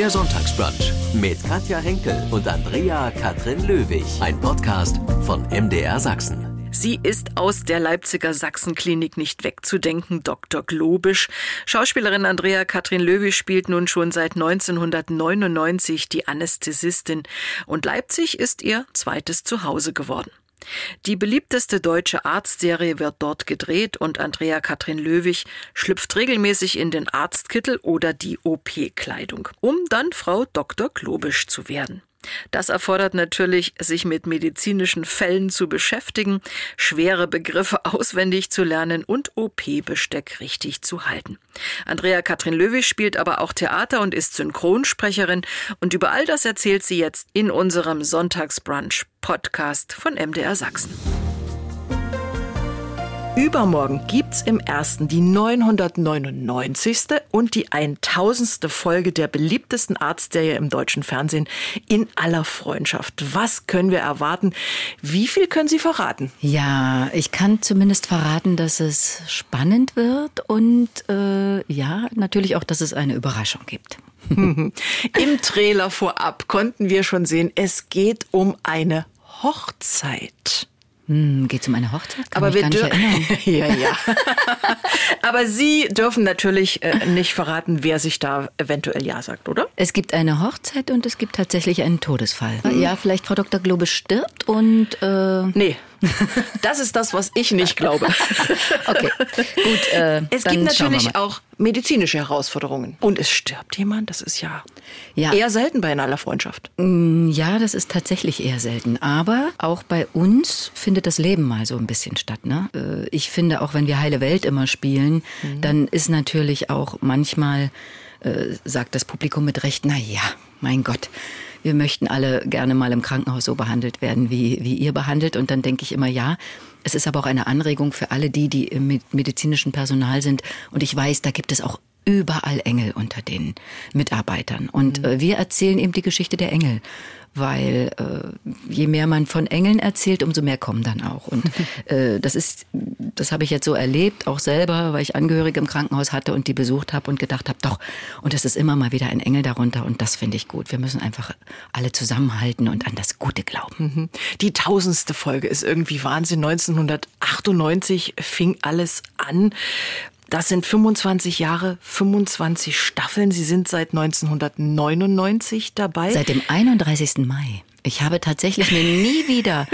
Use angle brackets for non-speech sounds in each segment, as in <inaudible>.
Der Sonntagsbrunch mit Katja Henkel und Andrea Katrin Löwig. Ein Podcast von MDR Sachsen. Sie ist aus der Leipziger Sachsenklinik nicht wegzudenken, Dr. Globisch. Schauspielerin Andrea Katrin Löwig spielt nun schon seit 1999 die Anästhesistin und Leipzig ist ihr zweites Zuhause geworden. Die beliebteste deutsche Arztserie wird dort gedreht und Andrea Katrin Löwig schlüpft regelmäßig in den Arztkittel oder die OP-Kleidung, um dann Frau Dr. Globisch zu werden. Das erfordert natürlich, sich mit medizinischen Fällen zu beschäftigen, schwere Begriffe <laughs> auswendig zu lernen und OP-Besteck richtig zu halten. Andrea Katrin Löwig spielt aber auch Theater und ist Synchronsprecherin und über all das erzählt sie jetzt in unserem Sonntagsbrunch Podcast von MDR Sachsen. Übermorgen gibt's im ersten die 999. und die 1000. Folge der beliebtesten Arztserie im deutschen Fernsehen in aller Freundschaft. Was können wir erwarten? Wie viel können Sie verraten? Ja, ich kann zumindest verraten, dass es spannend wird und äh, ja, natürlich auch, dass es eine Überraschung gibt. <laughs> Im Trailer vorab konnten wir schon sehen, es geht um eine Hochzeit. Hm, Geht es um eine Hochzeit? Kann Aber wir dürfen. <laughs> ja, ja. <laughs> Aber Sie dürfen natürlich äh, nicht verraten, wer sich da eventuell Ja sagt, oder? Es gibt eine Hochzeit und es gibt tatsächlich einen Todesfall. Mhm. Ja, vielleicht Frau Dr. Globe stirbt und. Äh nee. <laughs> Das ist das, was ich nicht glaube. <laughs> okay, gut. Äh, es gibt natürlich auch medizinische Herausforderungen. Und es stirbt jemand, das ist ja, ja, eher selten bei einer Freundschaft. Mm, ja, das ist tatsächlich eher selten. Aber auch bei uns findet das Leben mal so ein bisschen statt. Ne? Äh, ich finde, auch wenn wir Heile Welt immer spielen, mhm. dann ist natürlich auch manchmal, äh, sagt das Publikum mit Recht, na ja, mein Gott wir möchten alle gerne mal im Krankenhaus so behandelt werden, wie, wie ihr behandelt. Und dann denke ich immer, ja, es ist aber auch eine Anregung für alle die, die im medizinischen Personal sind. Und ich weiß, da gibt es auch überall Engel unter den Mitarbeitern. Und mhm. äh, wir erzählen eben die Geschichte der Engel weil äh, je mehr man von Engeln erzählt, umso mehr kommen dann auch. Und <laughs> äh, das ist, das habe ich jetzt so erlebt, auch selber, weil ich Angehörige im Krankenhaus hatte und die besucht habe und gedacht habe, doch, und es ist immer mal wieder ein Engel darunter und das finde ich gut. Wir müssen einfach alle zusammenhalten und an das Gute glauben. Mhm. Die tausendste Folge ist irgendwie Wahnsinn. 1998 fing alles an. Das sind 25 Jahre, 25 Staffeln. Sie sind seit 1999 dabei. Seit dem 31. Mai. Ich habe tatsächlich mir nie wieder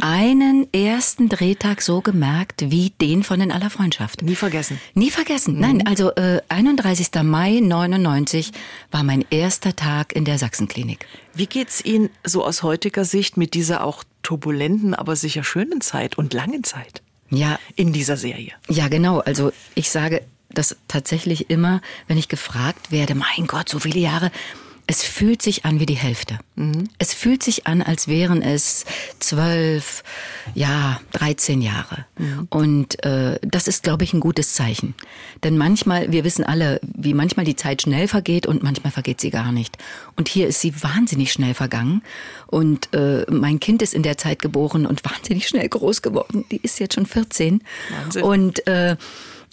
einen ersten Drehtag so gemerkt wie den von den aller Freundschaft. Nie vergessen. Nie vergessen. Mhm. Nein, also äh, 31. Mai 99 war mein erster Tag in der Sachsenklinik. Wie geht's Ihnen so aus heutiger Sicht mit dieser auch turbulenten, aber sicher schönen Zeit und langen Zeit? Ja. in dieser Serie. Ja, genau. Also ich sage das tatsächlich immer, wenn ich gefragt werde, mein Gott, so viele Jahre. Es fühlt sich an wie die Hälfte. Mhm. Es fühlt sich an, als wären es zwölf, ja, dreizehn Jahre. Mhm. Und äh, das ist, glaube ich, ein gutes Zeichen. Denn manchmal, wir wissen alle, wie manchmal die Zeit schnell vergeht und manchmal vergeht sie gar nicht. Und hier ist sie wahnsinnig schnell vergangen. Und äh, mein Kind ist in der Zeit geboren und wahnsinnig schnell groß geworden. Die ist jetzt schon 14. Wahnsinn. Und äh,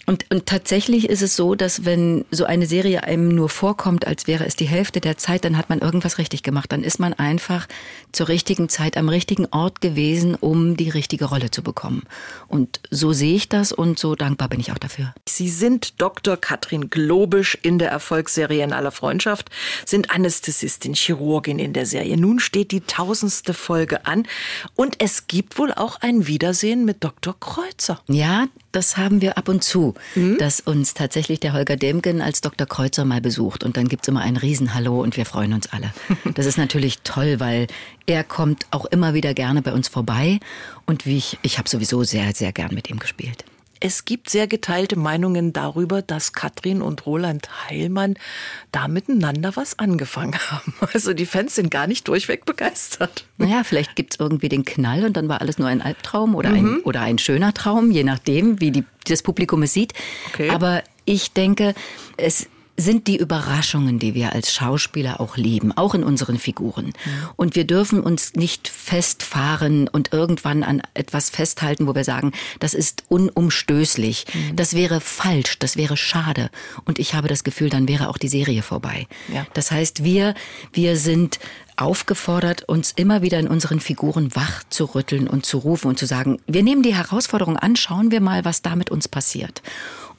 und, und tatsächlich ist es so, dass wenn so eine Serie einem nur vorkommt, als wäre es die Hälfte der Zeit, dann hat man irgendwas richtig gemacht. Dann ist man einfach zur richtigen Zeit am richtigen Ort gewesen, um die richtige Rolle zu bekommen. Und so sehe ich das und so dankbar bin ich auch dafür. Sie sind Dr. Katrin Globisch in der Erfolgsserie in aller Freundschaft, sind Anästhesistin, Chirurgin in der Serie. Nun steht die tausendste Folge an und es gibt wohl auch ein Wiedersehen mit Dr. Kreuzer. Ja, das haben wir ab und zu mhm. dass uns tatsächlich der Holger Demgen als Dr. Kreuzer mal besucht. Und dann gibt's immer ein Riesenhallo und wir freuen uns alle. <laughs> Das ist natürlich toll, weil er kommt auch immer wieder gerne bei uns vorbei. Und wie ich, ich habe sowieso sehr, sehr gern mit ihm gespielt. Es gibt sehr geteilte Meinungen darüber, dass Katrin und Roland Heilmann da miteinander was angefangen <laughs> haben. Also die Fans sind gar nicht durchweg begeistert. Naja, vielleicht gibt es irgendwie den Knall und dann war alles nur ein Albtraum oder, mhm. ein, oder ein schöner Traum, je nachdem, wie die, das Publikum es sieht. Okay. Aber ich denke, es sind die Überraschungen, die wir als Schauspieler auch lieben, auch in unseren Figuren. Und wir dürfen uns nicht festfahren und irgendwann an etwas festhalten, wo wir sagen, das ist unumstößlich. Das wäre falsch, das wäre schade. Und ich habe das Gefühl, dann wäre auch die Serie vorbei. Ja. Das heißt, wir, wir sind aufgefordert, uns immer wieder in unseren Figuren wach zu rütteln und zu rufen und zu sagen, wir nehmen die Herausforderung an, schauen wir mal, was da mit uns passiert.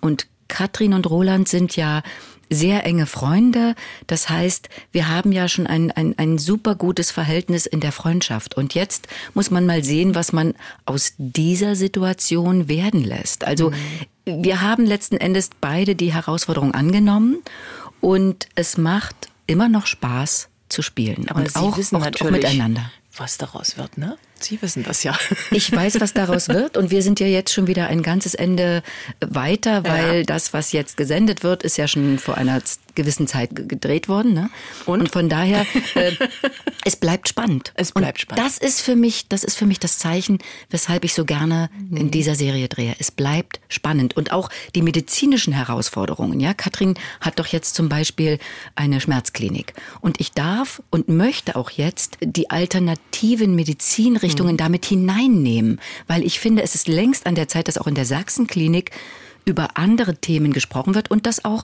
Und Katrin und Roland sind ja sehr enge Freunde. Das heißt, wir haben ja schon ein, ein, ein super gutes Verhältnis in der Freundschaft. Und jetzt muss man mal sehen, was man aus dieser Situation werden lässt. Also mhm. wir haben letzten Endes beide die Herausforderung angenommen und es macht immer noch Spaß zu spielen. Aber und Sie auch, wissen auch, natürlich, auch miteinander. Was daraus wird, ne? Sie wissen das ja. <laughs> Ich weiß, was daraus wird. Und wir sind ja jetzt schon wieder ein ganzes Ende weiter, weil ja. das, was jetzt gesendet wird, ist ja schon vor einer gewissen Zeit gedreht worden. Ne? Und? Und von daher, äh, <laughs> es bleibt spannend. Es bleibt Und spannend. Das ist für mich, das ist für mich das Zeichen, weshalb ich so gerne in mhm. dieser Serie drehe. Es bleibt spannend. Und auch die medizinischen Herausforderungen. Ja, Katrin hat doch jetzt zum Beispiel eine Schmerzklinik. Und ich darf und möchte auch jetzt die alternativen Medizinrichtungen mhm. damit hineinnehmen. Weil ich finde, es ist längst an der Zeit, dass auch in der Sachsenklinik über andere Themen gesprochen wird und dass auch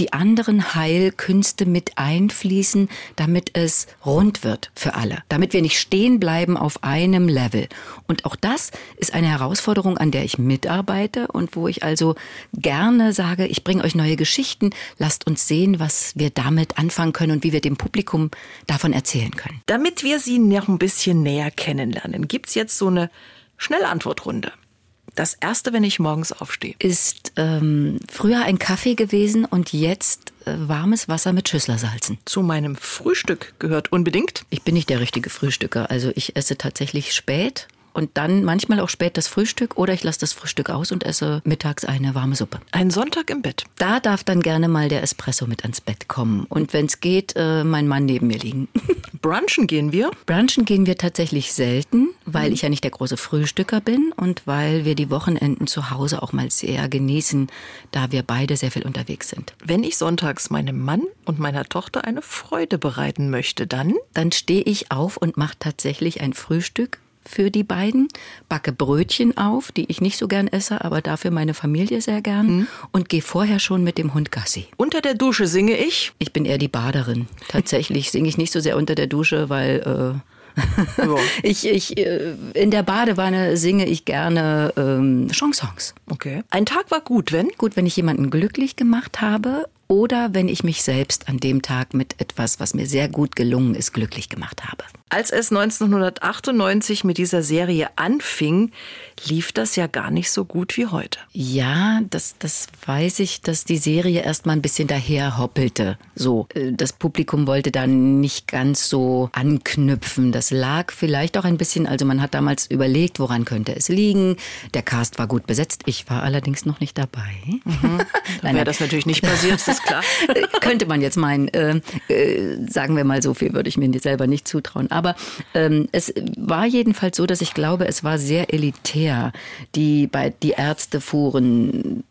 die anderen Heilkünste mit einfließen, damit es rund wird für alle, damit wir nicht stehen bleiben auf einem Level. Und auch das ist eine Herausforderung, an der ich mitarbeite und wo ich also gerne sage, ich bringe euch neue Geschichten, lasst uns sehen, was wir damit anfangen können und wie wir dem Publikum davon erzählen können. Damit wir Sie noch ein bisschen näher kennenlernen, gibt es jetzt so eine Schnellantwortrunde. Das erste, wenn ich morgens aufstehe. Ist ähm, früher ein Kaffee gewesen und jetzt äh, warmes Wasser mit Schüsslersalzen. Zu meinem Frühstück gehört unbedingt. Ich bin nicht der richtige Frühstücker. Also ich esse tatsächlich spät und dann manchmal auch spät das Frühstück oder ich lasse das Frühstück aus und esse mittags eine warme Suppe. Ein Sonntag im Bett. Da darf dann gerne mal der Espresso mit ans Bett kommen und wenn es geht, äh, mein Mann neben mir liegen. <laughs> Brunchen gehen wir? Brunchen gehen wir tatsächlich selten, weil mhm. ich ja nicht der große Frühstücker bin und weil wir die Wochenenden zu Hause auch mal sehr genießen, da wir beide sehr viel unterwegs sind. Wenn ich sonntags meinem Mann und meiner Tochter eine Freude bereiten möchte, dann? Dann stehe ich auf und mache tatsächlich ein Frühstück für die beiden, backe Brötchen auf, die ich nicht so gern esse, aber dafür meine Familie sehr gern mhm. und gehe vorher schon mit dem Hund Gassi. Unter der Dusche singe ich? Ich bin eher die Baderin. Tatsächlich singe ich nicht so sehr unter der Dusche, weil äh, <laughs> ich, ich, äh, in der Badewanne singe ich gerne ähm, Chansons. Okay. Ein Tag war gut, wenn? Gut, wenn ich jemanden glücklich gemacht habe oder wenn ich mich selbst an dem Tag mit etwas, was mir sehr gut gelungen ist, glücklich gemacht habe. Als es 1998 mit dieser Serie anfing, lief das ja gar nicht so gut wie heute. Ja, das, das weiß ich, dass die Serie erst mal ein bisschen daher hoppelte. So, äh, das Publikum wollte da nicht ganz so anknüpfen. Das lag vielleicht auch ein bisschen, also man hat damals überlegt, woran könnte es liegen. Der Cast war gut besetzt. Ich war allerdings noch nicht dabei. Mhm. <laughs> Dann wäre das natürlich nicht passiert, <laughs> ist klar. Könnte man jetzt meinen. Äh, äh, sagen wir mal, so viel würde ich mir selber nicht zutrauen. Aber ähm, es war jedenfalls so, dass ich glaube, es war sehr elitär. Die, bei, die Ärzte fuhren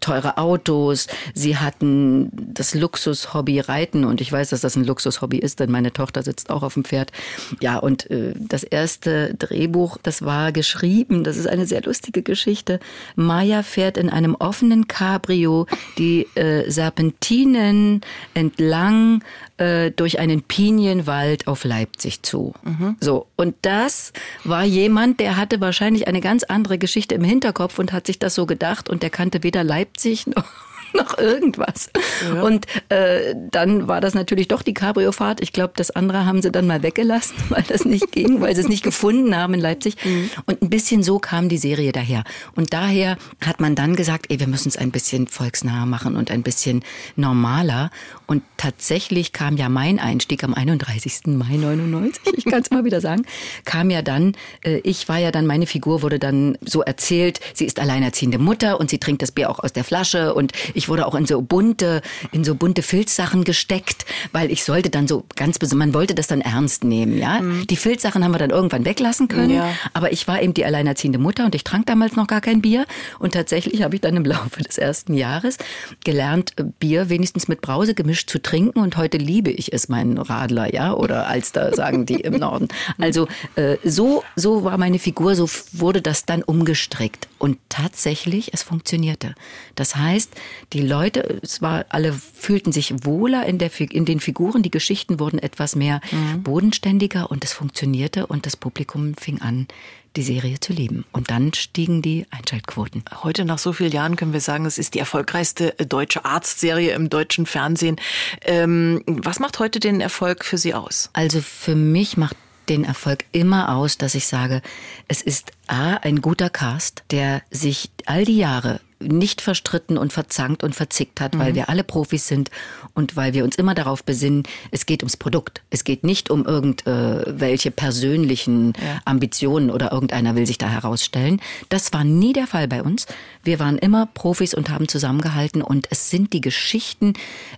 teure Autos, sie hatten das Luxushobby Reiten und ich weiß, dass das ein Luxushobby ist, denn meine Tochter sitzt auch auf dem Pferd. Ja, und äh, das erste Drehbuch, das war geschrieben, das ist eine sehr lustige Geschichte. Maya fährt in einem offenen Cabrio die äh, Serpentinen entlang äh, durch einen Pinienwald auf Leipzig zu. Mhm. So. Und das war jemand, der hatte wahrscheinlich eine ganz andere Geschichte im Hinterkopf und hat sich das so gedacht und der kannte weder Leipzig noch <laughs> noch irgendwas. Ja. Und äh, dann war das natürlich doch die Cabrio-Fahrt. Ich glaube, das andere haben sie dann mal weggelassen, <laughs> weil das nicht ging, weil sie es nicht gefunden haben in Leipzig. Mhm. Und ein bisschen so kam die Serie daher. Und daher hat man dann gesagt, ey, wir müssen es ein bisschen volksnah machen und ein bisschen normaler. Und tatsächlich kam ja mein Einstieg am 31. Mai 99, ich kann es mal wieder sagen, kam ja dann, äh, ich war ja dann, meine Figur wurde dann so erzählt, sie ist alleinerziehende Mutter und sie trinkt das Bier auch aus der Flasche und Ich wurde auch in so bunte, in so bunte Filzsachen gesteckt, weil ich sollte dann so ganz, man wollte das dann ernst nehmen, ja. Mhm. Die Filzsachen haben wir dann irgendwann weglassen können, ja. aber ich war eben die alleinerziehende Mutter und ich trank damals noch gar kein Bier und tatsächlich habe ich dann im Laufe des ersten Jahres gelernt, Bier wenigstens mit Brause gemischt zu trinken und heute liebe ich es, meinen Radler, ja, oder Alster sagen die im Norden. Also äh, so, so war meine Figur, so wurde das dann umgestrickt und tatsächlich, es funktionierte. Das heißt, die Leute, es war, alle fühlten sich wohler in, der, in den Figuren, die Geschichten wurden etwas mehr mhm. bodenständiger und es funktionierte und das Publikum fing an, die Serie zu lieben. Und dann stiegen die Einschaltquoten. Heute nach so vielen Jahren können wir sagen, es ist die erfolgreichste äh, deutsche Arztserie im deutschen Fernsehen. Ähm, was macht heute den Erfolg für Sie aus? Also für mich macht den Erfolg immer aus, dass ich sage, es ist A, ein guter Cast, der sich all die Jahre nicht verstritten und verzankt und verzickt hat, mhm. weil wir alle Profis sind und weil wir uns immer darauf besinnen, es geht ums Produkt. Es geht nicht um irgendwelche persönlichen ja. Ambitionen oder irgendeiner will sich da herausstellen. Das war nie der Fall bei uns. Wir waren immer Profis und haben zusammengehalten und es sind die Geschichten.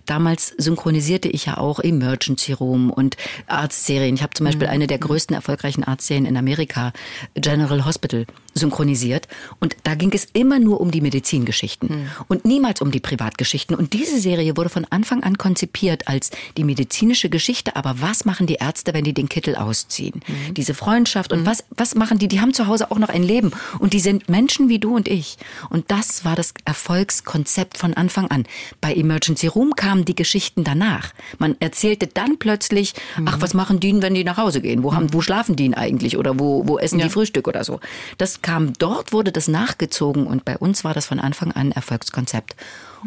Damals synchronisierte ich ja auch Emergency Room und Arztserien. Ich habe zum Beispiel mhm. eine der größten erfolgreichen Arztserien in Amerika, General Hospital, synchronisiert. Und da ging es immer nur um die Medizingeschichten mhm. und niemals um die Privatgeschichten. Und diese Serie wurde von Anfang an konzipiert als die medizinische Geschichte. Aber was machen die Ärzte, wenn die den Kittel ausziehen? Mhm. Diese Freundschaft und mhm. was, was machen die? Die haben zu Hause auch noch ein Leben und die sind Menschen wie du und ich. Und das war das Erfolgskonzept von Anfang an. Bei Emergency Room kamen die Geschichten danach. Man erzählte dann plötzlich, ach, mhm. was machen die, wenn die nach Hause gehen? Wo, haben, mhm. wo schlafen die eigentlich? Oder wo, wo essen ja. die Frühstück oder so? Das kam dort, wurde das nachgezogen und bei uns war das von Anfang an Erfolgskonzept.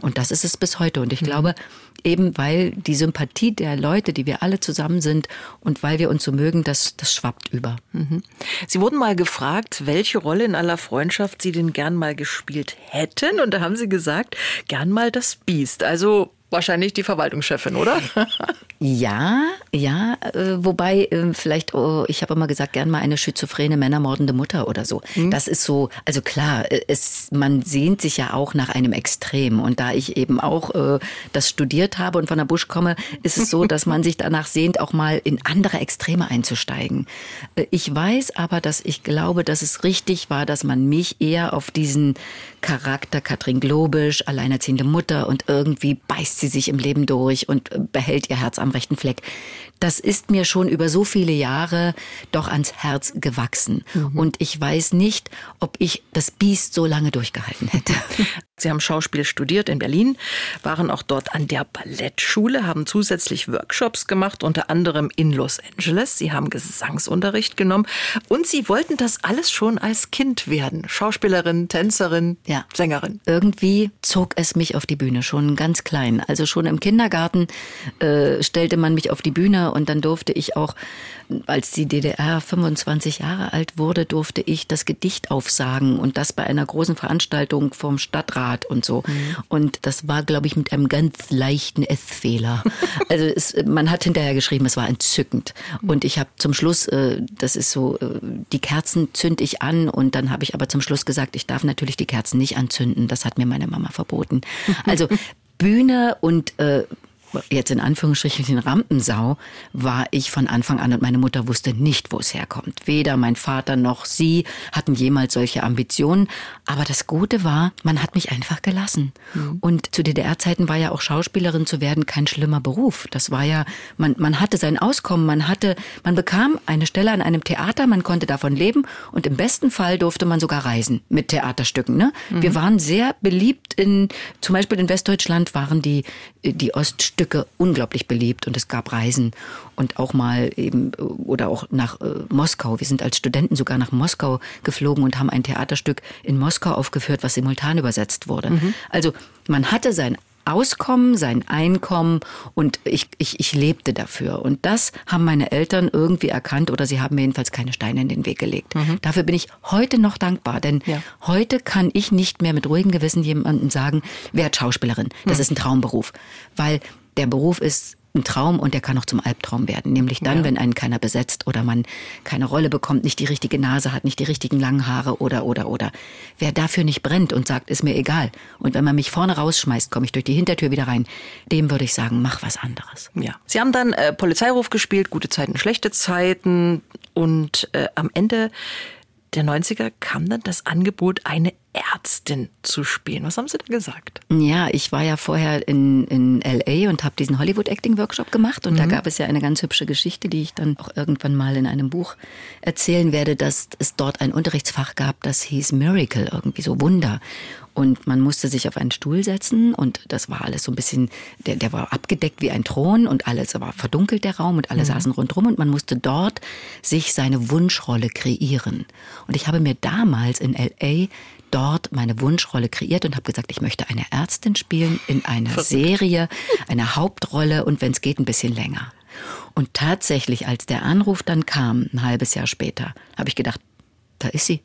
Und das ist es bis heute. Und ich mhm. glaube, eben weil die Sympathie der Leute, die wir alle zusammen sind und weil wir uns so mögen, das, das schwappt über. Mhm. Sie wurden mal gefragt, welche Rolle in aller Freundschaft Sie denn gern mal gespielt hätten. Und da haben Sie gesagt, gern mal das Biest. Also wahrscheinlich die Verwaltungschefin, oder? <laughs> ja, ja, äh, wobei äh, vielleicht, oh, ich habe immer gesagt, gern mal eine schizophrene, männermordende Mutter oder so. Mhm. Das ist so, also klar, äh, es, man sehnt sich ja auch nach einem Extrem. Und da ich eben auch äh, das studiert habe und von der Busch komme, ist es so, <laughs> dass man sich danach sehnt, auch mal in andere Extreme einzusteigen. Äh, ich weiß aber, dass ich glaube, dass es richtig war, dass man mich eher auf diesen Charakter Katrin Globisch, alleinerziehende Mutter und irgendwie beißt sie sich im Leben durch und äh, behält ihr Herz am rechten Fleck. Das ist mir schon über so viele Jahre doch ans Herz gewachsen. Mhm. Und ich weiß nicht, ob ich das Biest so lange durchgehalten hätte. <laughs> Sie haben Schauspiel studiert in Berlin, waren auch dort an der Ballettschule, haben zusätzlich Workshops gemacht, unter anderem in Los Angeles. Sie haben Gesangsunterricht genommen und Sie wollten das alles schon als Kind werden. Schauspielerin, Tänzerin, ja. Sängerin. Irgendwie zog es mich auf die Bühne, schon ganz klein. Also schon im Kindergarten äh, stellte man mich auf die Bühne und dann durfte ich auch, als die DDR 25 Jahre alt wurde, durfte ich das Gedicht aufsagen und das bei einer großen Veranstaltung vom Stadtrat und so. Mhm. Und das war, glaube ich, mit einem ganz leichten S-Fehler. <laughs> Also es, man hat hinterher geschrieben, es war entzückend. Und ich habe zum Schluss, äh, das ist so, äh, die Kerzen zünd ich an und dann habe ich aber zum Schluss gesagt, ich darf natürlich die Kerzen nicht anzünden. Das hat mir meine Mama verboten. Also <laughs> Bühne und äh, jetzt in Anführungsstrichen Rampensau war ich von Anfang an und meine Mutter wusste nicht, wo es herkommt. Weder mein Vater noch sie hatten jemals solche Ambitionen. Aber das Gute war, man hat mich einfach gelassen. Mhm. Und zu DDR-Zeiten war ja auch Schauspielerin zu werden kein schlimmer Beruf. Das war ja, man, man hatte sein Auskommen, man hatte, man bekam eine Stelle an einem Theater, man konnte davon leben und im besten Fall durfte man sogar reisen mit Theaterstücken. Ne? Mhm. Wir waren sehr beliebt in, zum Beispiel in Westdeutschland waren die, die Oststücke Stücke unglaublich beliebt und es gab Reisen und auch mal eben oder auch nach äh, Moskau. Wir sind als Studenten sogar nach Moskau geflogen und haben ein Theaterstück in Moskau aufgeführt, was simultan übersetzt wurde. Mhm. Also man hatte sein Auskommen, sein Einkommen und ich, ich, ich lebte dafür. Und das haben meine Eltern irgendwie erkannt oder sie haben mir jedenfalls keine Steine in den Weg gelegt. Mhm. Dafür bin ich heute noch dankbar, denn ja. heute kann ich nicht mehr mit ruhigem Gewissen jemandem sagen, wer Schauspielerin. Das mhm. ist ein Traumberuf. Weil der Beruf ist ein Traum und der kann auch zum Albtraum werden. Nämlich dann, ja. wenn einen keiner besetzt oder man keine Rolle bekommt, nicht die richtige Nase hat, nicht die richtigen langen Haare oder, oder, oder. Wer dafür nicht brennt und sagt, ist mir egal. Und wenn man mich vorne rausschmeißt, komme ich durch die Hintertür wieder rein. Dem würde ich sagen, mach was anderes. Ja. Sie haben dann äh, Polizeiruf gespielt, gute Zeiten, schlechte Zeiten und äh, am Ende der 90er kam dann das Angebot, eine Ärztin zu spielen. Was haben Sie da gesagt? Ja, ich war ja vorher in, in LA und habe diesen Hollywood Acting Workshop gemacht und mhm. da gab es ja eine ganz hübsche Geschichte, die ich dann auch irgendwann mal in einem Buch erzählen werde, dass es dort ein Unterrichtsfach gab, das hieß Miracle, irgendwie so Wunder. Und man musste sich auf einen Stuhl setzen und das war alles so ein bisschen, der, der war abgedeckt wie ein Thron und alles war verdunkelt, der Raum und alle mhm. saßen rundherum und man musste dort sich seine Wunschrolle kreieren. Und ich habe mir damals in LA dort meine Wunschrolle kreiert und habe gesagt, ich möchte eine Ärztin spielen in einer Verrückt. Serie, eine Hauptrolle und wenn es geht, ein bisschen länger. Und tatsächlich, als der Anruf dann kam, ein halbes Jahr später, habe ich gedacht, da ist sie.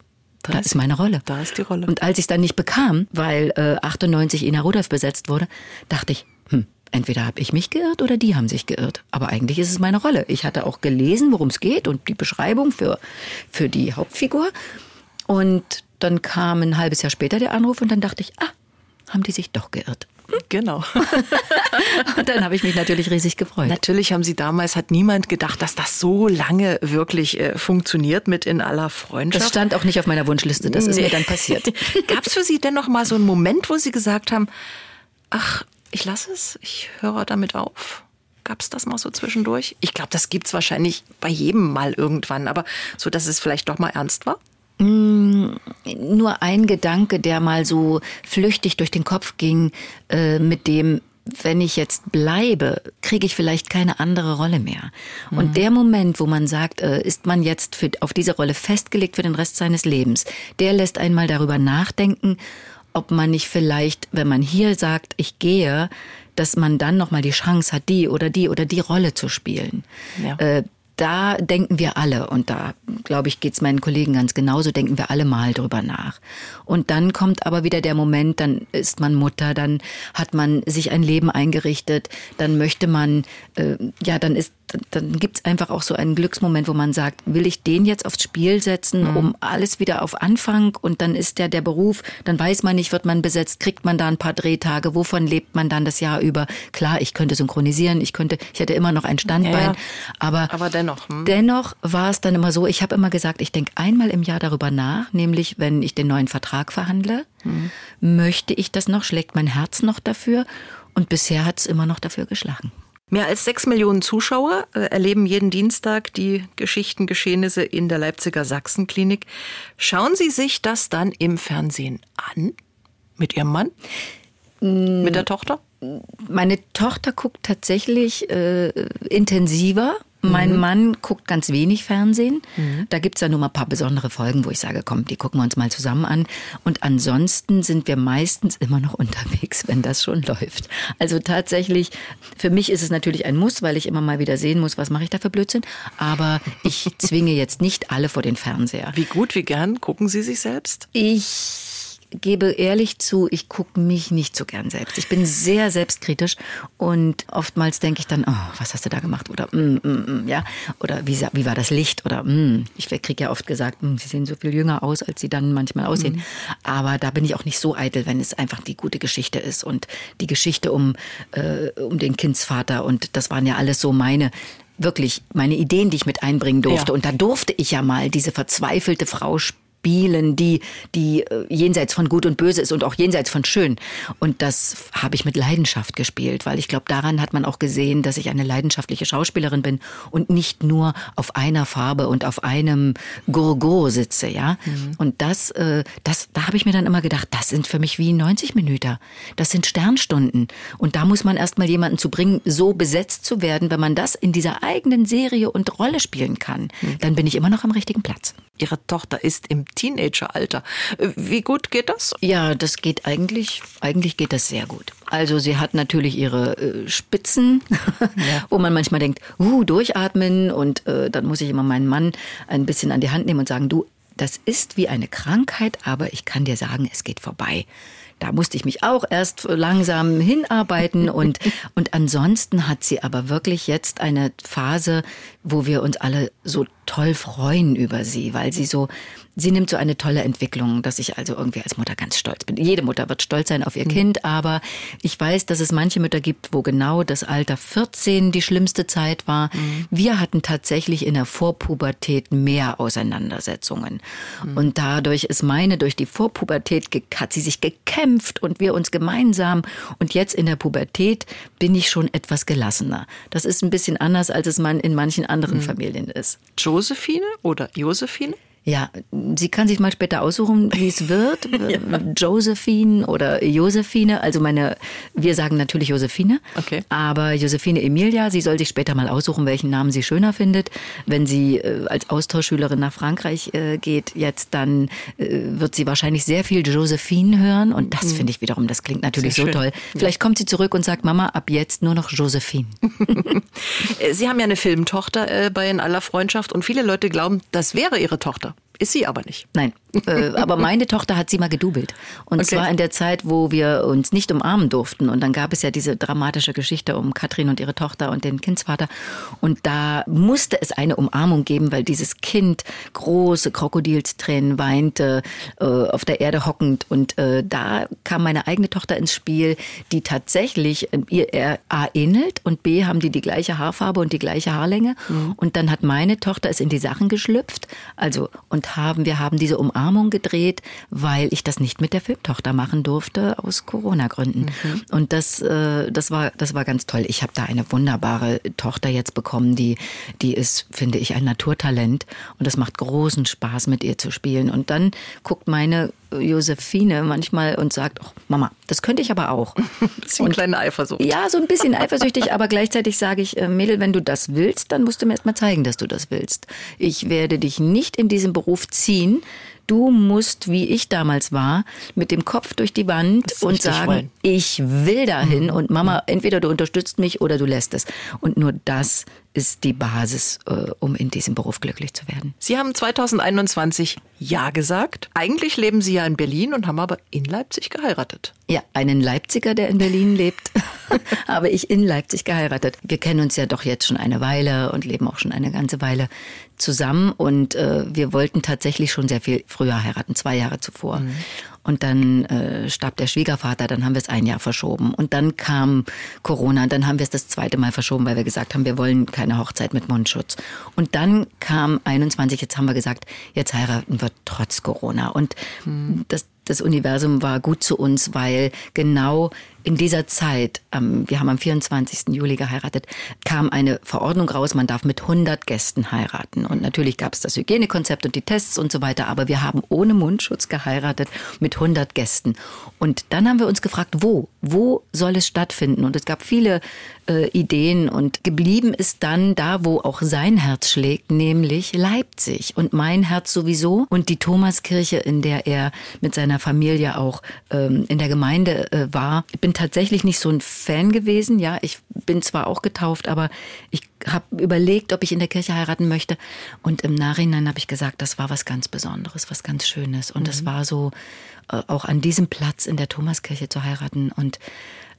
Da, ist meine Rolle. Da ist die Rolle. Und als ich es dann nicht bekam, weil äh, 98 Ina Rudolph besetzt wurde, dachte ich, hm, entweder habe ich mich geirrt oder die haben sich geirrt. Aber eigentlich ist es meine Rolle. Ich hatte auch gelesen, worum es geht und die Beschreibung für, für die Hauptfigur. Und dann kam ein halbes Jahr später der Anruf und dann dachte ich, ah, haben die sich doch geirrt. Genau. <laughs> und dann habe ich mich natürlich riesig gefreut. Natürlich haben Sie damals, hat niemand gedacht, dass das so lange wirklich äh, funktioniert mit in aller Freundschaft. Das stand auch nicht auf meiner Wunschliste, das nee. ist mir dann passiert. <laughs> Gab es für Sie denn noch mal so einen Moment, wo Sie gesagt haben, ach, ich lasse es, ich höre damit auf? Gab es das mal so zwischendurch? Ich glaube, das gibt es wahrscheinlich bei jedem mal irgendwann, aber so, dass es vielleicht doch mal ernst war? Mm, nur ein Gedanke, der mal so flüchtig durch den Kopf ging, äh, mit dem, wenn ich jetzt bleibe, kriege ich vielleicht keine andere Rolle mehr. Mhm. Und der Moment, wo man sagt, äh, ist man jetzt für, auf diese Rolle festgelegt für den Rest seines Lebens, der lässt einmal darüber nachdenken, ob man nicht vielleicht, wenn man hier sagt, ich gehe, dass man dann noch mal die Chance hat, die oder die oder die Rolle zu spielen. Ja. Äh, da denken wir alle, und da glaube ich, geht es meinen Kollegen ganz genauso, denken wir alle mal drüber nach. Und dann kommt aber wieder der Moment, dann ist man Mutter, dann hat man sich ein Leben eingerichtet, dann möchte man, äh, ja, dann ist dann gibt es einfach auch so einen Glücksmoment, wo man sagt, will ich den jetzt aufs Spiel setzen, mhm. um alles wieder auf Anfang und dann ist der der Beruf, dann weiß man nicht, wird man besetzt, kriegt man da ein paar Drehtage, wovon lebt man dann das Jahr über? Klar, ich könnte synchronisieren, ich könnte, ich hätte immer noch ein Standbein, ja, aber, aber dennoch. Hm. Dennoch war es dann immer so, ich habe immer gesagt, ich denke einmal im Jahr darüber nach, nämlich wenn ich den neuen Vertrag verhandle, mhm. möchte ich das noch, schlägt mein Herz noch dafür und bisher hat es immer noch dafür geschlagen. Mehr als sechs Millionen Zuschauer äh, erleben jeden Dienstag die Geschichten, Geschehnisse in der Leipziger Sachsenklinik. Schauen Sie sich das dann im Fernsehen an? Mit Ihrem Mann? Mit der Tochter? Meine Tochter guckt tatsächlich äh, intensiver mein mhm. Mann guckt ganz wenig Fernsehen. Mhm. Da gibt's ja nur mal ein paar besondere Folgen, wo ich sage, komm, die gucken wir uns mal zusammen an. Und ansonsten sind wir meistens immer noch <laughs> unterwegs, wenn das schon läuft. Also tatsächlich, für mich ist es natürlich ein Muss, weil ich immer mal wieder sehen muss, was mache ich da für Blödsinn. Aber ich <laughs> zwinge jetzt nicht alle vor den Fernseher. Wie gut, wie gern gucken Sie sich selbst? Ich gebe ehrlich zu, ich gucke mich nicht so gern selbst. Ich bin sehr selbstkritisch und oftmals denke ich dann, oh, was hast du da gemacht? Oder mm, mm, mm, ja, oder wie, wie war das Licht? Oder mm. ich kriege ja oft gesagt, mm, sie sehen so viel jünger aus, als sie dann manchmal aussehen. Mhm. Aber da bin ich auch nicht so eitel, wenn es einfach die gute Geschichte ist und die Geschichte um, äh, um den Kindsvater und das waren ja alles so meine wirklich meine Ideen, die ich mit einbringen durfte. Ja. Und da durfte ich ja mal diese verzweifelte Frau spielen spielen, die, die äh, jenseits von Gut und Böse ist und auch jenseits von Schön. Und das habe ich mit Leidenschaft gespielt, weil ich glaube, daran hat man auch gesehen, dass ich eine leidenschaftliche Schauspielerin bin und nicht nur auf einer Farbe und auf einem Gurgo sitze, ja. Mhm. Und das, äh, das, da habe ich mir dann immer gedacht, das sind für mich wie 90 Minuten. Das sind Sternstunden. Und da muss man erst mal jemanden zu bringen, so besetzt zu werden, wenn man das in dieser eigenen Serie und Rolle spielen kann, mhm. dann bin ich immer noch am richtigen Platz. Ihre Tochter ist im Teenageralter. Wie gut geht das? Ja, das geht eigentlich, eigentlich geht das sehr gut. Also sie hat natürlich ihre äh, Spitzen, <laughs> ja. wo man manchmal denkt, uh, durchatmen und äh, dann muss ich immer meinen Mann ein bisschen an die Hand nehmen und sagen, du, das ist wie eine Krankheit, aber ich kann dir sagen, es geht vorbei Da musste ich mich auch erst langsam hinarbeiten <laughs> und, und ansonsten hat sie aber wirklich jetzt eine Phase, wo wir uns alle so toll freuen über sie, weil sie so Sie nimmt so eine tolle Entwicklung, dass ich also irgendwie als Mutter ganz stolz bin. Jede Mutter wird stolz sein auf ihr mhm. Kind, aber ich weiß, dass es manche Mütter gibt, wo genau das Alter 14 die schlimmste Zeit war. Mhm. Wir hatten tatsächlich in der Vorpubertät mehr Auseinandersetzungen. Mhm. Und dadurch ist meine, durch die Vorpubertät hat sie sich gekämpft und wir uns gemeinsam. Und jetzt in der Pubertät bin ich schon etwas gelassener. Das ist ein bisschen anders, als es man in manchen anderen mhm. Familien ist. Josephine oder Josephine? Ja, sie kann sich mal später aussuchen, wie es wird. <laughs> ja. Josephine oder Josephine. Also meine, wir sagen natürlich Josephine. Okay. Aber Josephine Emilia, sie soll sich später mal aussuchen, welchen Namen sie schöner findet. Wenn sie äh, als Austauschschülerin nach Frankreich äh, geht, jetzt dann äh, wird sie wahrscheinlich sehr viel Josephine hören. Und das mhm. finde ich wiederum, das klingt natürlich sehr so schön. toll. Vielleicht kommt sie zurück und sagt, Mama, ab jetzt nur noch Josephine. <laughs> sie haben ja eine Filmtochter äh, bei In aller Freundschaft und viele Leute glauben, das wäre ihre Tochter. Ist sie aber nicht. Nein, äh, aber meine Tochter hat sie mal gedoubelt. Und okay. zwar in der Zeit, wo wir uns nicht umarmen durften. Und dann gab es ja diese dramatische Geschichte um Katrin und ihre Tochter und den Kindsvater. Und da musste es eine Umarmung geben, weil dieses Kind große Krokodilstränen weinte, äh, auf der Erde hockend. Und äh, da kam meine eigene Tochter ins Spiel, die tatsächlich äh, ihr A ähnelt und B haben die die gleiche Haarfarbe und die gleiche Haarlänge. Mhm. Und dann hat meine Tochter es in die Sachen geschlüpft. Also, und haben, wir haben diese Umarmung gedreht, weil ich das nicht mit der Filmtochter machen durfte aus Corona-Gründen. Mhm. Und das, äh, das war, das war ganz toll. Ich habe da eine wunderbare Tochter jetzt bekommen, die, die ist, finde ich, ein Naturtalent und es macht großen Spaß, mit ihr zu spielen. Und dann guckt meine Josephine manchmal und sagt, oh, Mama, das könnte ich aber auch. <laughs> Das ist eine kleine Eifersucht. Ja, so ein bisschen eifersüchtig, aber gleichzeitig sage ich, äh, Mädel, wenn du das willst, dann musst du mir erst mal zeigen, dass du das willst. Ich werde dich nicht in diesen Beruf ziehen, Du musst, wie ich damals war, mit dem Kopf durch die Wand und sagen, wollen. ich will dahin mhm. und Mama, entweder du unterstützt mich oder du lässt es. Und nur das ist die Basis, äh, um in diesem Beruf glücklich zu werden. Sie haben 2021 Ja gesagt. Eigentlich leben Sie ja in Berlin und haben aber in Leipzig geheiratet. Ja, einen Leipziger, der in Berlin lebt, <laughs> habe ich in Leipzig geheiratet. Wir kennen uns ja doch jetzt schon eine Weile und leben auch schon eine ganze Weile zusammen und äh, wir wollten tatsächlich schon sehr viel früher heiraten, zwei Jahre zuvor. Mhm. Und dann äh, starb der Schwiegervater, dann haben wir es ein Jahr verschoben. Und dann kam Corona, und dann haben wir es das zweite Mal verschoben, weil wir gesagt haben, wir wollen keine Hochzeit mit Mundschutz. Und dann kam 21, jetzt haben wir gesagt, jetzt heiraten wir trotz Corona. Und mhm. das, das Universum war gut zu uns, weil genau in dieser Zeit, ähm, wir haben am 24. Juli geheiratet, kam eine Verordnung raus, man darf mit 100 Gästen heiraten. Und natürlich gab es das Hygienekonzept und die Tests und so weiter, aber wir haben ohne Mundschutz geheiratet mit 100 Gästen. Und dann haben wir uns gefragt, wo? Wo soll es stattfinden? Und es gab viele äh, Ideen und geblieben ist dann da, wo auch sein Herz schlägt, nämlich Leipzig und mein Herz sowieso und die Thomaskirche, in der er mit seiner Familie auch ähm, in der Gemeinde äh, war. Ich bin tatsächlich nicht so ein Fan gewesen. Ja, ich bin zwar auch getauft, aber ich habe überlegt, ob ich in der Kirche heiraten möchte. Und im Nachhinein habe ich gesagt, das war was ganz Besonderes, was ganz Schönes. Und es mhm. war so, äh, auch an diesem Platz in der Thomaskirche zu heiraten und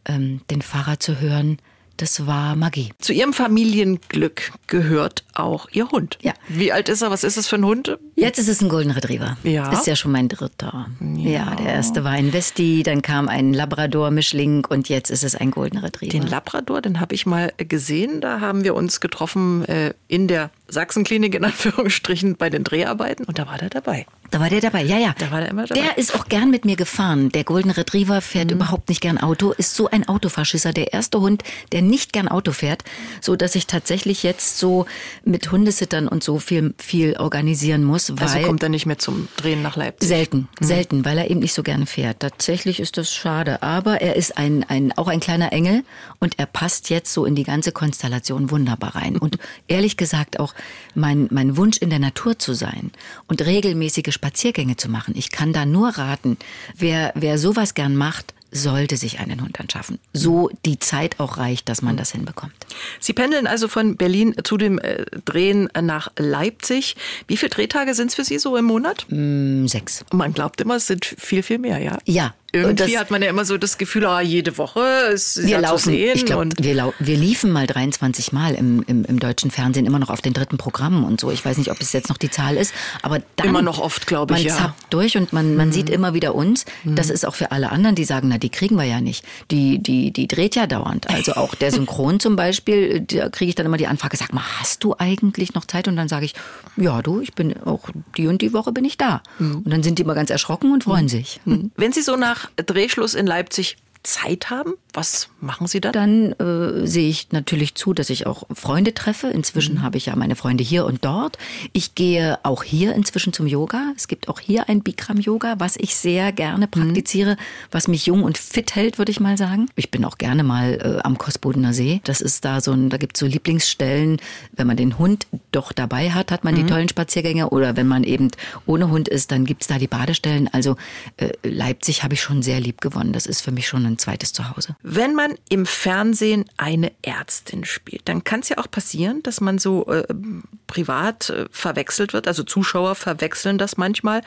ähm, den Pfarrer zu hören, das war Magie. Zu Ihrem Familienglück gehört auch Ihr Hund. Ja. Wie alt ist er? Was ist es für ein Hund? Jetzt ist es ein Golden Retriever. Ja. Ist ja schon mein dritter. Ja. ja, der erste war ein Westie, dann kam ein Labrador-Mischling und jetzt ist es ein Golden Retriever. Den Labrador, den habe ich mal gesehen. Da haben wir uns getroffen äh, in der Sachsenklinik in Anführungsstrichen bei den Dreharbeiten und da war der dabei. Da war der dabei, ja, ja. Da war der immer dabei. Der ist auch gern mit mir gefahren. Der Golden Retriever fährt mhm. überhaupt nicht gern Auto, ist so ein Autofaschisser. Der erste Hund, der nicht gern Auto fährt, so dass ich tatsächlich jetzt so mit Hundesittern und so viel, viel organisieren muss. Also weil also kommt er nicht mehr zum Drehen nach Leipzig? Selten, mhm. selten, weil er eben nicht so gern fährt. Tatsächlich ist das schade. Aber er ist ein, ein, auch ein kleiner Engel und er passt jetzt so in die ganze Konstellation wunderbar rein. Und ehrlich gesagt auch mein, mein Wunsch in der Natur zu sein und regelmäßige Spaziergänge zu machen. Ich kann da nur raten, wer, wer sowas gern macht, sollte sich einen Hund anschaffen. So die Zeit auch reicht, dass man das hinbekommt. Sie pendeln also von Berlin zu dem äh, Drehen nach Leipzig. Wie viele Drehtage sind es für Sie so im Monat? Mm, sechs. Man glaubt immer, es sind viel, viel mehr, ja? Ja, irgendwie das, hat man ja immer so das Gefühl, ah, jede Woche ist wir laufen, Ich glaube, wir, wir liefen mal 23 Mal im, im, im, deutschen Fernsehen immer noch auf den dritten Programmen und so. Ich weiß nicht, ob es jetzt noch die Zahl ist, aber dann immer noch oft, glaube ich. Man ja. zappt durch und man, man mhm. sieht immer wieder uns. Mhm. Das ist auch für alle anderen, die sagen, na, die kriegen wir ja nicht. Die, die, die dreht ja dauernd. Also auch der Synchron zum Beispiel, da kriege ich dann immer die Anfrage, sag mal, hast du eigentlich noch Zeit? Und dann sage ich, ja, du, ich bin auch die und die Woche bin ich da. Mhm. Und dann sind die immer ganz erschrocken und freuen mhm. sich. Mhm. Wenn Sie so nach Drehschluss in Leipzig Zeit haben? Was machen Sie da? Dann äh, sehe ich natürlich zu, dass ich auch Freunde treffe. Inzwischen mhm. habe ich ja meine Freunde hier und dort. Ich gehe auch hier inzwischen zum Yoga. Es gibt auch hier ein Bikram-Yoga, was ich sehr gerne mhm. praktiziere, mhm. was mich jung und fit hält, würde ich mal sagen. Ich bin auch gerne mal äh, am Kosbodener See. Das ist da so ein, da gibt es so Lieblingsstellen. Wenn man den Hund doch dabei hat, hat man mhm. die tollen Spaziergänge. Oder wenn man eben ohne Hund ist, dann gibt es da die Badestellen. Also äh, Leipzig habe ich schon sehr lieb gewonnen. Das ist für mich schon ein zweites Zuhause. Wenn man im Fernsehen eine Ärztin spielt, dann kann es ja auch passieren, dass man so äh, privat äh, verwechselt wird. Also Zuschauer verwechseln das manchmal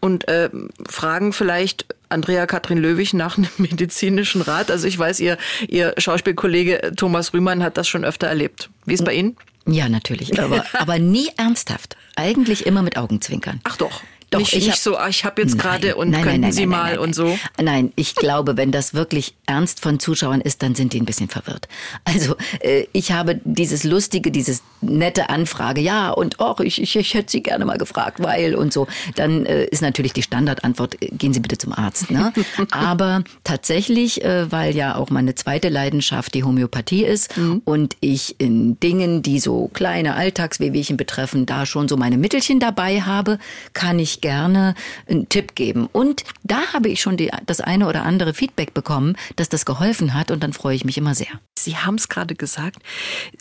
und äh, fragen vielleicht Andrea Katrin Löwig nach <laughs> einem medizinischen Rat. Also ich weiß, ihr, ihr Schauspielkollege Thomas Rühmann hat das schon öfter erlebt. Wie ist bei Ihnen? Ja, natürlich, aber, aber nie ernsthaft. Eigentlich immer mit Augenzwinkern. Ach doch. Doch, nicht, ich nicht hab, so, ah, ich habe jetzt gerade und nein, könnten nein, nein, Sie mal und so. Nein, ich <laughs> glaube, wenn das wirklich ernst von Zuschauern ist, dann sind die ein bisschen verwirrt. Also äh, ich habe dieses lustige, dieses nette Anfrage, ja und och, ich, ich, ich hätte Sie gerne mal gefragt, weil und so. Dann äh, ist natürlich die Standardantwort, äh, gehen Sie bitte zum Arzt. Ne? <laughs> Aber tatsächlich, äh, weil ja auch meine zweite Leidenschaft die Homöopathie ist mhm. und ich in Dingen, die so kleine Alltagswehwehchen betreffen, da schon so meine Mittelchen dabei habe, kann ich gerne einen Tipp geben. Und da habe ich schon die, das eine oder andere Feedback bekommen, dass das geholfen hat und dann freue ich mich immer sehr. Sie haben es gerade gesagt.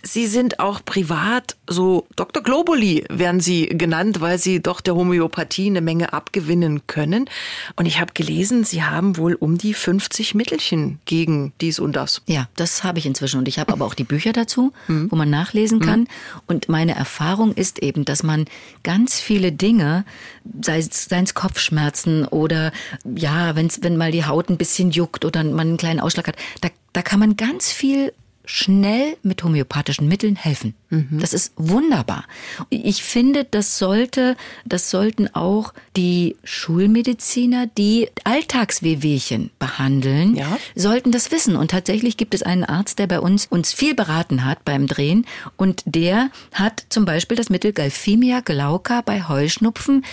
Sie sind auch privat so Dr. Globuli werden Sie genannt, weil Sie doch der Homöopathie eine Menge abgewinnen können. Und ich habe gelesen, Sie haben wohl um die 50 Mittelchen gegen dies und das. Ja, das habe ich inzwischen. Und ich habe aber auch die Bücher dazu, mhm. wo man nachlesen kann. Mhm. Und meine Erfahrung ist eben, dass man ganz viele Dinge sei es Kopfschmerzen oder ja, wenn's, wenn mal die Haut ein bisschen juckt oder man einen kleinen Ausschlag hat, da, da kann man ganz viel schnell mit homöopathischen Mitteln helfen. Mhm. Das ist wunderbar. Ich finde, das sollte, das sollten auch die Schulmediziner, die Alltagswehwehchen behandeln, ja. sollten das wissen. Und tatsächlich gibt es einen Arzt, der bei uns uns viel beraten hat beim Drehen und der hat zum Beispiel das Mittel Galphimia glauca bei Heuschnupfen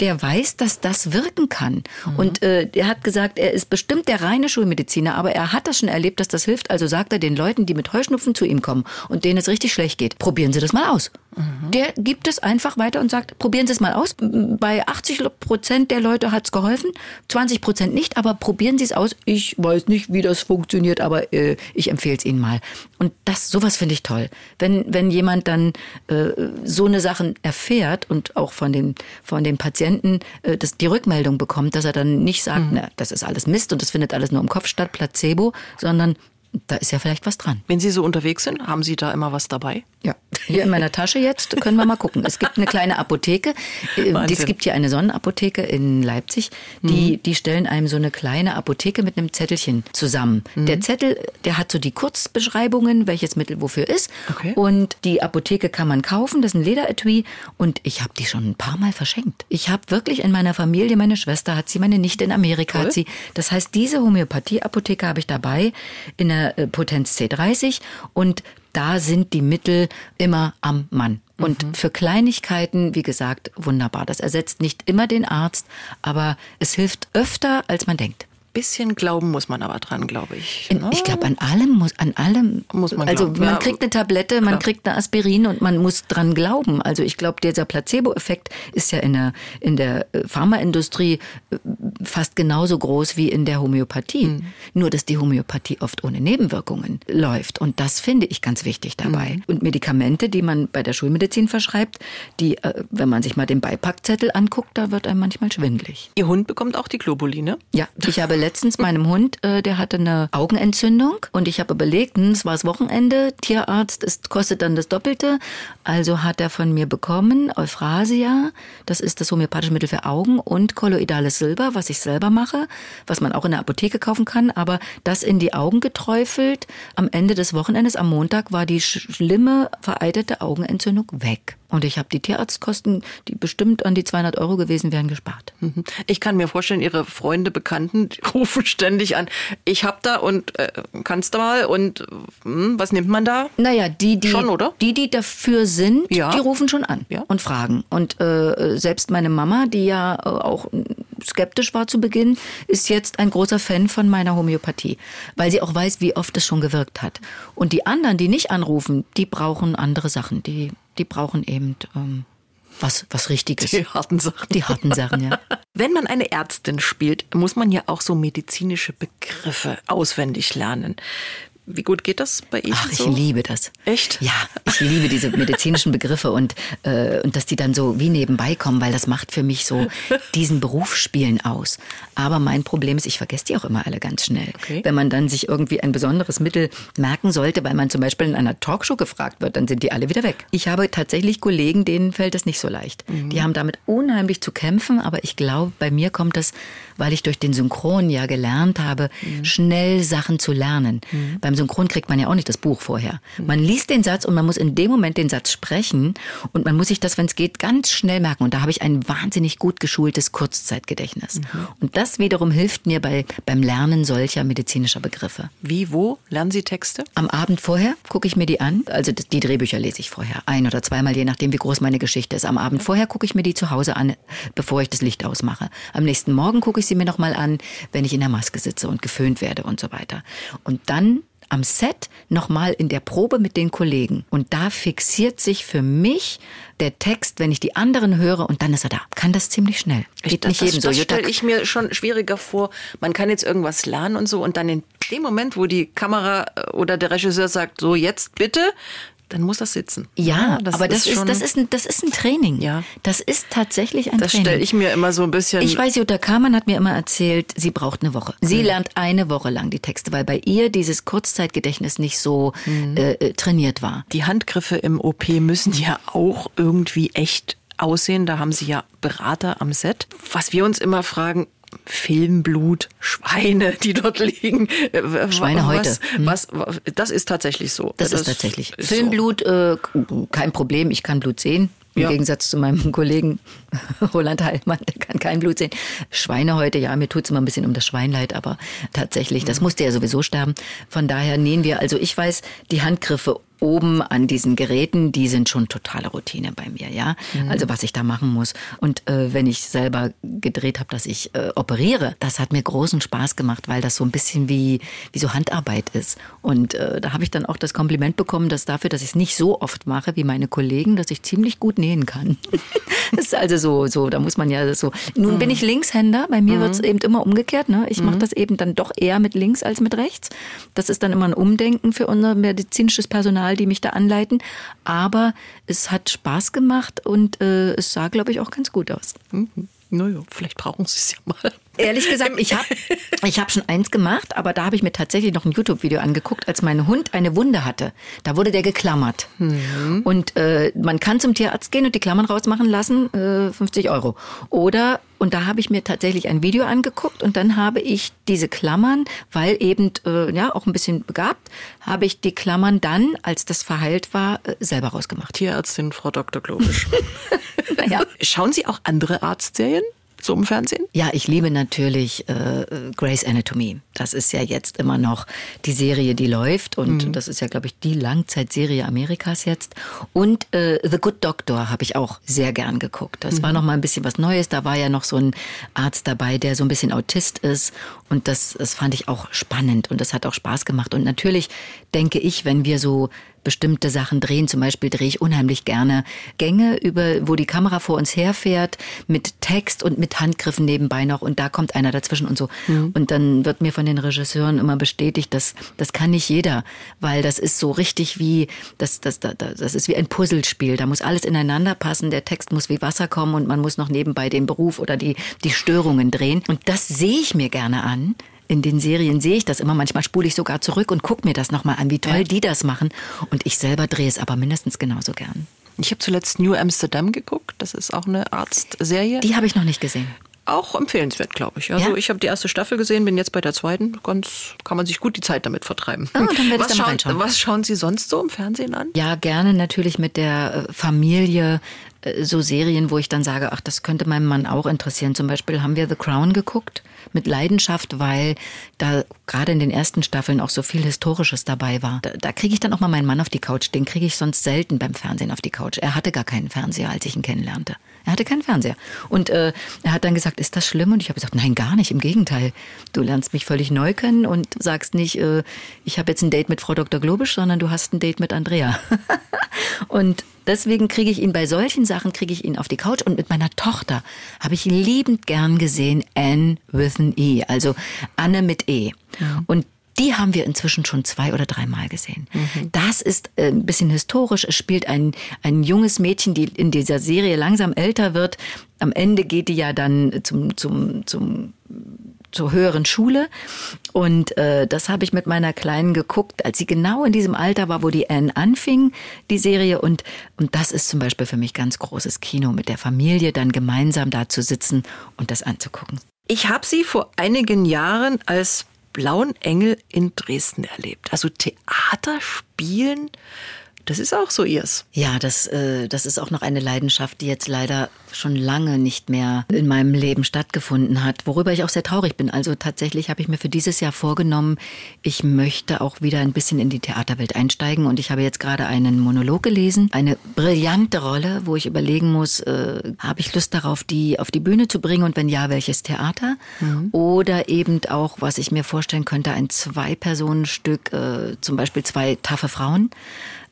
der weiß, dass das wirken kann. Mhm. Und äh, er hat gesagt, er ist bestimmt der reine Schulmediziner, aber er hat das schon erlebt, dass das hilft. Also sagt er den Leuten, die mit Heuschnupfen zu ihm kommen und denen es richtig schlecht geht, probieren Sie das mal aus. Mhm. Der gibt es einfach weiter und sagt, probieren Sie es mal aus. Bei 80 Prozent der Leute hat es geholfen, 20 Prozent nicht, aber probieren Sie es aus. Ich weiß nicht, wie das funktioniert, aber äh, ich empfehle es Ihnen mal. Und das, sowas finde ich toll. Wenn, wenn jemand dann äh, so eine Sachen erfährt und auch von den, von den Patienten Patienten äh, das, die Rückmeldung bekommt, dass er dann nicht sagt, mhm. na, das ist alles Mist und das findet alles nur im Kopf statt, Placebo, sondern da ist ja vielleicht was dran. Wenn Sie so unterwegs sind, haben Sie da immer was dabei? Ja, hier in meiner Tasche jetzt können wir mal gucken. Es gibt eine kleine Apotheke. Äh, Wahnsinn. Es gibt hier eine Sonnenapotheke in Leipzig. Die, mhm. die stellen einem so eine kleine Apotheke mit einem Zettelchen zusammen. Mhm. Der Zettel, der hat so die Kurzbeschreibungen, welches Mittel wofür ist. Okay. Und die Apotheke kann man kaufen. Das ist ein Lederetui. Und ich habe die schon ein paar Mal verschenkt. Ich habe wirklich in meiner Familie, meine Schwester hat sie, meine Nichte in Amerika cool. hat sie. Das heißt, diese Homöopathie-Apotheke habe ich dabei in der äh, Potenz C30 und da sind die Mittel immer am Mann. Und mhm. für Kleinigkeiten, wie gesagt, wunderbar. Das ersetzt nicht immer den Arzt, aber es hilft öfter, als man denkt bisschen glauben muss man aber dran, glaube ich. Ne? Ich glaube, an allem muss, an allem. Muss man also glauben. man ja, kriegt eine Tablette, man klar. kriegt eine Aspirin und man muss dran glauben. Also ich glaube, dieser Placebo-Effekt ist ja in der, in der äh, Pharmaindustrie äh, fast genauso groß wie in der Homöopathie. Mhm. Nur, dass die Homöopathie oft ohne Nebenwirkungen läuft. Und das finde ich ganz wichtig dabei. Mhm. Und Medikamente, die man bei der Schulmedizin verschreibt, die, äh, wenn man sich mal den Beipackzettel anguckt, da wird einem manchmal schwindlig. Ihr Hund bekommt auch die Globuline? Ja, ich habe letztens meinem Hund, äh, der hatte eine Augenentzündung und ich habe überlegt, hm, es war das Wochenende, Tierarzt, es kostet dann das Doppelte. Also hat er von mir bekommen Euphrasia, das ist das homöopathische Mittel für Augen und kolloidales Silber, was ich selber mache, was man auch in der Apotheke kaufen kann, aber das in die Augen geträufelt. Am Ende des Wochenendes, am Montag, war die schlimme, vereiterte Augenentzündung weg. Und ich habe die Tierarztkosten, die bestimmt an die 200 Euro gewesen wären, gespart. Mhm. Ich kann mir vorstellen, Ihre Freunde, Bekannten rufen ständig an. Ich hab da und äh, kannst du mal und hm, was nimmt man da? Naja, die, die, schon, oder? die, die dafür sind, ja. die rufen schon an ja. und fragen. Und äh, selbst meine Mama, die ja äh, auch skeptisch war zu Beginn, ist jetzt ein großer Fan von meiner Homöopathie, weil sie auch weiß, wie oft es schon gewirkt hat. Und die anderen, die nicht anrufen, die brauchen andere Sachen. Die die brauchen eben ähm, was, was Richtiges. Die harten Sachen. Die harten Sachen, ja. <laughs> Wenn man eine Ärztin spielt, muss man ja auch so medizinische Begriffe auswendig lernen. Wie gut geht das bei Ihnen? Ach, ich so? liebe das. Echt? Ja, ich liebe diese medizinischen Begriffe und, äh, und dass die dann so wie nebenbei kommen, weil das macht für mich so <laughs> diesen Berufsspielen aus. Aber mein Problem ist, ich vergesse die auch immer alle ganz schnell. Okay. Wenn man dann sich irgendwie ein besonderes Mittel merken sollte, weil man zum Beispiel in einer Talkshow gefragt wird, dann sind die alle wieder weg. Ich habe tatsächlich Kollegen, denen fällt das nicht so leicht. Mhm. Die haben damit unheimlich zu kämpfen, aber ich glaube, bei mir kommt das, weil ich durch den Synchron ja gelernt habe, mhm. schnell Sachen zu lernen. Mhm. Beim Synchron kriegt man ja auch nicht das Buch vorher. Man liest den Satz und man muss in dem Moment den Satz sprechen und man muss sich das, wenn es geht, ganz schnell merken. Und da habe ich ein wahnsinnig gut geschultes Kurzzeitgedächtnis. Mhm. Und das wiederum hilft mir bei, beim Lernen solcher medizinischer Begriffe. Wie, wo lernen Sie Texte? Am Abend vorher gucke ich mir die an. Also die Drehbücher lese ich vorher. Ein oder zweimal, je nachdem, wie groß meine Geschichte ist. Am Abend vorher gucke ich mir die zu Hause an, bevor ich das Licht ausmache. Am nächsten Morgen gucke ich sie mir nochmal an, wenn ich in der Maske sitze und geföhnt werde und so weiter. Und dann am Set nochmal in der Probe mit den Kollegen. Und da fixiert sich für mich der Text, wenn ich die anderen höre und dann ist er da. Kann das ziemlich schnell. Geht das, nicht jedem das, so. Das stelle ich mir schon schwieriger vor. Man kann jetzt irgendwas lernen und so und dann in dem Moment, wo die Kamera äh, oder der Regisseur sagt, so jetzt bitte, dann muss das sitzen. Ja, das aber das ist, ist das, ist ein, das ist ein Training. Ja. Das ist tatsächlich ein das Training. Das stelle ich mir immer so ein bisschen. Ich weiß, Jutta Kamann hat mir immer erzählt, sie braucht eine Woche. Sie mhm. lernt eine Woche lang die Texte, weil bei ihr dieses Kurzzeitgedächtnis nicht so mhm. äh, äh trainiert war. Die Handgriffe im OP müssen ja auch irgendwie echt aussehen. Da haben Sie ja Berater am Set. Was wir uns immer fragen, Filmblut, Schweine, die dort liegen. Äh, Schweine heute. Hm. Was, was, das ist tatsächlich so. Das, das ist tatsächlich. Ist Filmblut, so. äh, kein Problem, ich kann Blut sehen. Im ja. Gegensatz zu meinem <laughs> Kollegen <laughs> Roland Heilmann, der kann kein Blut sehen. Schweine heute, ja, mir tut's immer ein bisschen um das Schweinleid, aber tatsächlich, das musste ja sowieso sterben. Von daher nähen wir, also ich weiß, die Handgriffe oben an diesen Geräten, die sind schon totale Routine bei mir, ja. Mhm. Also was ich da machen muss. Und äh, wenn ich selber gedreht habe, dass ich äh, operiere, das hat mir großen Spaß gemacht, weil das so ein bisschen wie, wie so Handarbeit ist. Und äh, da habe ich dann auch das Kompliment bekommen, dass dafür, dass ich es nicht so oft mache wie meine Kollegen, dass ich ziemlich gut nähen kann. <laughs> das ist also so, so, da muss man ja so. Nun mhm. bin ich Linkshänder, bei mir mhm. wird es eben immer umgekehrt. Ne? Ich mache mhm. das eben dann doch eher mit links als mit rechts. Das ist dann immer ein Umdenken für unser medizinisches Personal Personal, die mich da anleiten. Aber es hat Spaß gemacht und äh, es sah, glaube ich, auch ganz gut aus. Mhm. Naja, vielleicht brauchen Sie es ja mal. Ehrlich <laughs> gesagt, ich habe ich hab schon eins gemacht, aber da habe ich mir tatsächlich noch ein YouTube-Video angeguckt, als mein Hund eine Wunde hatte. Da wurde der geklammert. Mhm. Und äh, man kann zum Tierarzt gehen und die Klammern rausmachen lassen, äh, 50 Euro. Oder, und da habe ich mir tatsächlich ein Video angeguckt und dann habe ich diese Klammern, weil eben, äh, ja, auch ein bisschen begabt, habe ich die Klammern dann, als das verheilt war, äh, selber rausgemacht. Tierärztin Frau Dr. Globisch. <laughs> naja. Schauen Sie auch andere Arztserien? So im Fernsehen? Ja, ich liebe natürlich äh, Grey's Anatomy. Das ist ja jetzt immer noch die Serie, die läuft und mhm. das ist ja, glaube ich, die Langzeitserie Amerikas jetzt. Und äh, The Good Doctor habe ich auch sehr gern geguckt. Das mhm. war noch mal ein bisschen was Neues. Da war ja noch so ein Arzt dabei, der so ein bisschen Autist ist und das, das fand ich auch spannend und das hat auch Spaß gemacht. Und natürlich denke ich, wenn wir so bestimmte Sachen drehen. Zum Beispiel drehe ich unheimlich gerne Gänge, über, wo die Kamera vor uns herfährt, mit Text und mit Handgriffen nebenbei noch und da kommt einer dazwischen und so. Mhm. Und dann wird mir von den Regisseuren immer bestätigt, dass das kann nicht jeder, weil das ist so richtig wie, das, das, das, das ist wie ein Puzzlespiel. Da muss alles ineinander passen, der Text muss wie Wasser kommen und man muss noch nebenbei den Beruf oder die, die Störungen drehen. Und das sehe ich mir gerne an in den Serien sehe ich das immer. Manchmal spule ich sogar zurück und gucke mir das nochmal an, wie toll ja. die das machen. Und ich selber drehe es aber mindestens genauso gern. Ich habe zuletzt New Amsterdam geguckt. Das ist auch eine Arztserie. Die habe ich noch nicht gesehen auch empfehlenswert, glaube ich. Also ja? ich habe die erste Staffel gesehen, bin jetzt bei der zweiten. Ganz kann man sich gut die Zeit damit vertreiben. Oh, was, schauen, was schauen Sie sonst so im Fernsehen an? Ja, gerne natürlich mit der äh, Familie äh, so Serien, wo ich dann sage, ach, das könnte meinem Mann auch interessieren. Zum Beispiel haben wir The Crown geguckt mit Leidenschaft, weil da gerade in den ersten Staffeln auch so viel Historisches dabei war. Da, da kriege ich dann auch mal meinen Mann auf die Couch. Den kriege ich sonst selten beim Fernsehen auf die Couch. Er hatte gar keinen Fernseher, als ich ihn kennenlernte. Er hatte keinen Fernseher. Und äh, er hat dann gesagt, ist das schlimm? Und ich habe gesagt, nein, gar nicht. Im Gegenteil. Du lernst mich völlig neu kennen und sagst nicht, äh, ich habe jetzt ein Date mit Frau Dr. Globisch, sondern du hast ein Date mit Andrea. <laughs> und deswegen kriege ich ihn bei solchen Sachen, kriege ich ihn auf die Couch. Und mit meiner Tochter habe ich liebend gern gesehen Anne with an E, also Anne mit E. Ja. Und die haben wir inzwischen schon zwei oder dreimal gesehen. Mhm. Das ist äh, ein bisschen historisch. Es spielt ein, ein junges Mädchen, die in dieser Serie langsam älter wird. Am Ende geht die ja dann zum, zum, zum zur höheren Schule. Und äh, das habe ich mit meiner Kleinen geguckt, als sie genau in diesem Alter war, wo die Anne anfing, die Serie. Und, und das ist zum Beispiel für mich ganz großes Kino, mit der Familie dann gemeinsam da zu sitzen und das anzugucken. Ich habe sie vor einigen Jahren als Blauen Engel in Dresden erlebt. Also Theater spielen das ist auch so ihrs. Ja, das, äh, das ist auch noch eine Leidenschaft, die jetzt leider schon lange nicht mehr in meinem Leben stattgefunden hat, worüber ich auch sehr traurig bin. Also tatsächlich habe ich mir für dieses Jahr vorgenommen, ich möchte auch wieder ein bisschen in die Theaterwelt einsteigen und ich habe jetzt gerade einen Monolog gelesen, eine brillante Rolle, wo ich überlegen muss, äh, habe ich Lust darauf, die auf die Bühne zu bringen und wenn ja, welches Theater? Mhm. Oder eben auch, was ich mir vorstellen könnte, ein Zwei-Personen-Stück, äh, zum Beispiel zwei taffe Frauen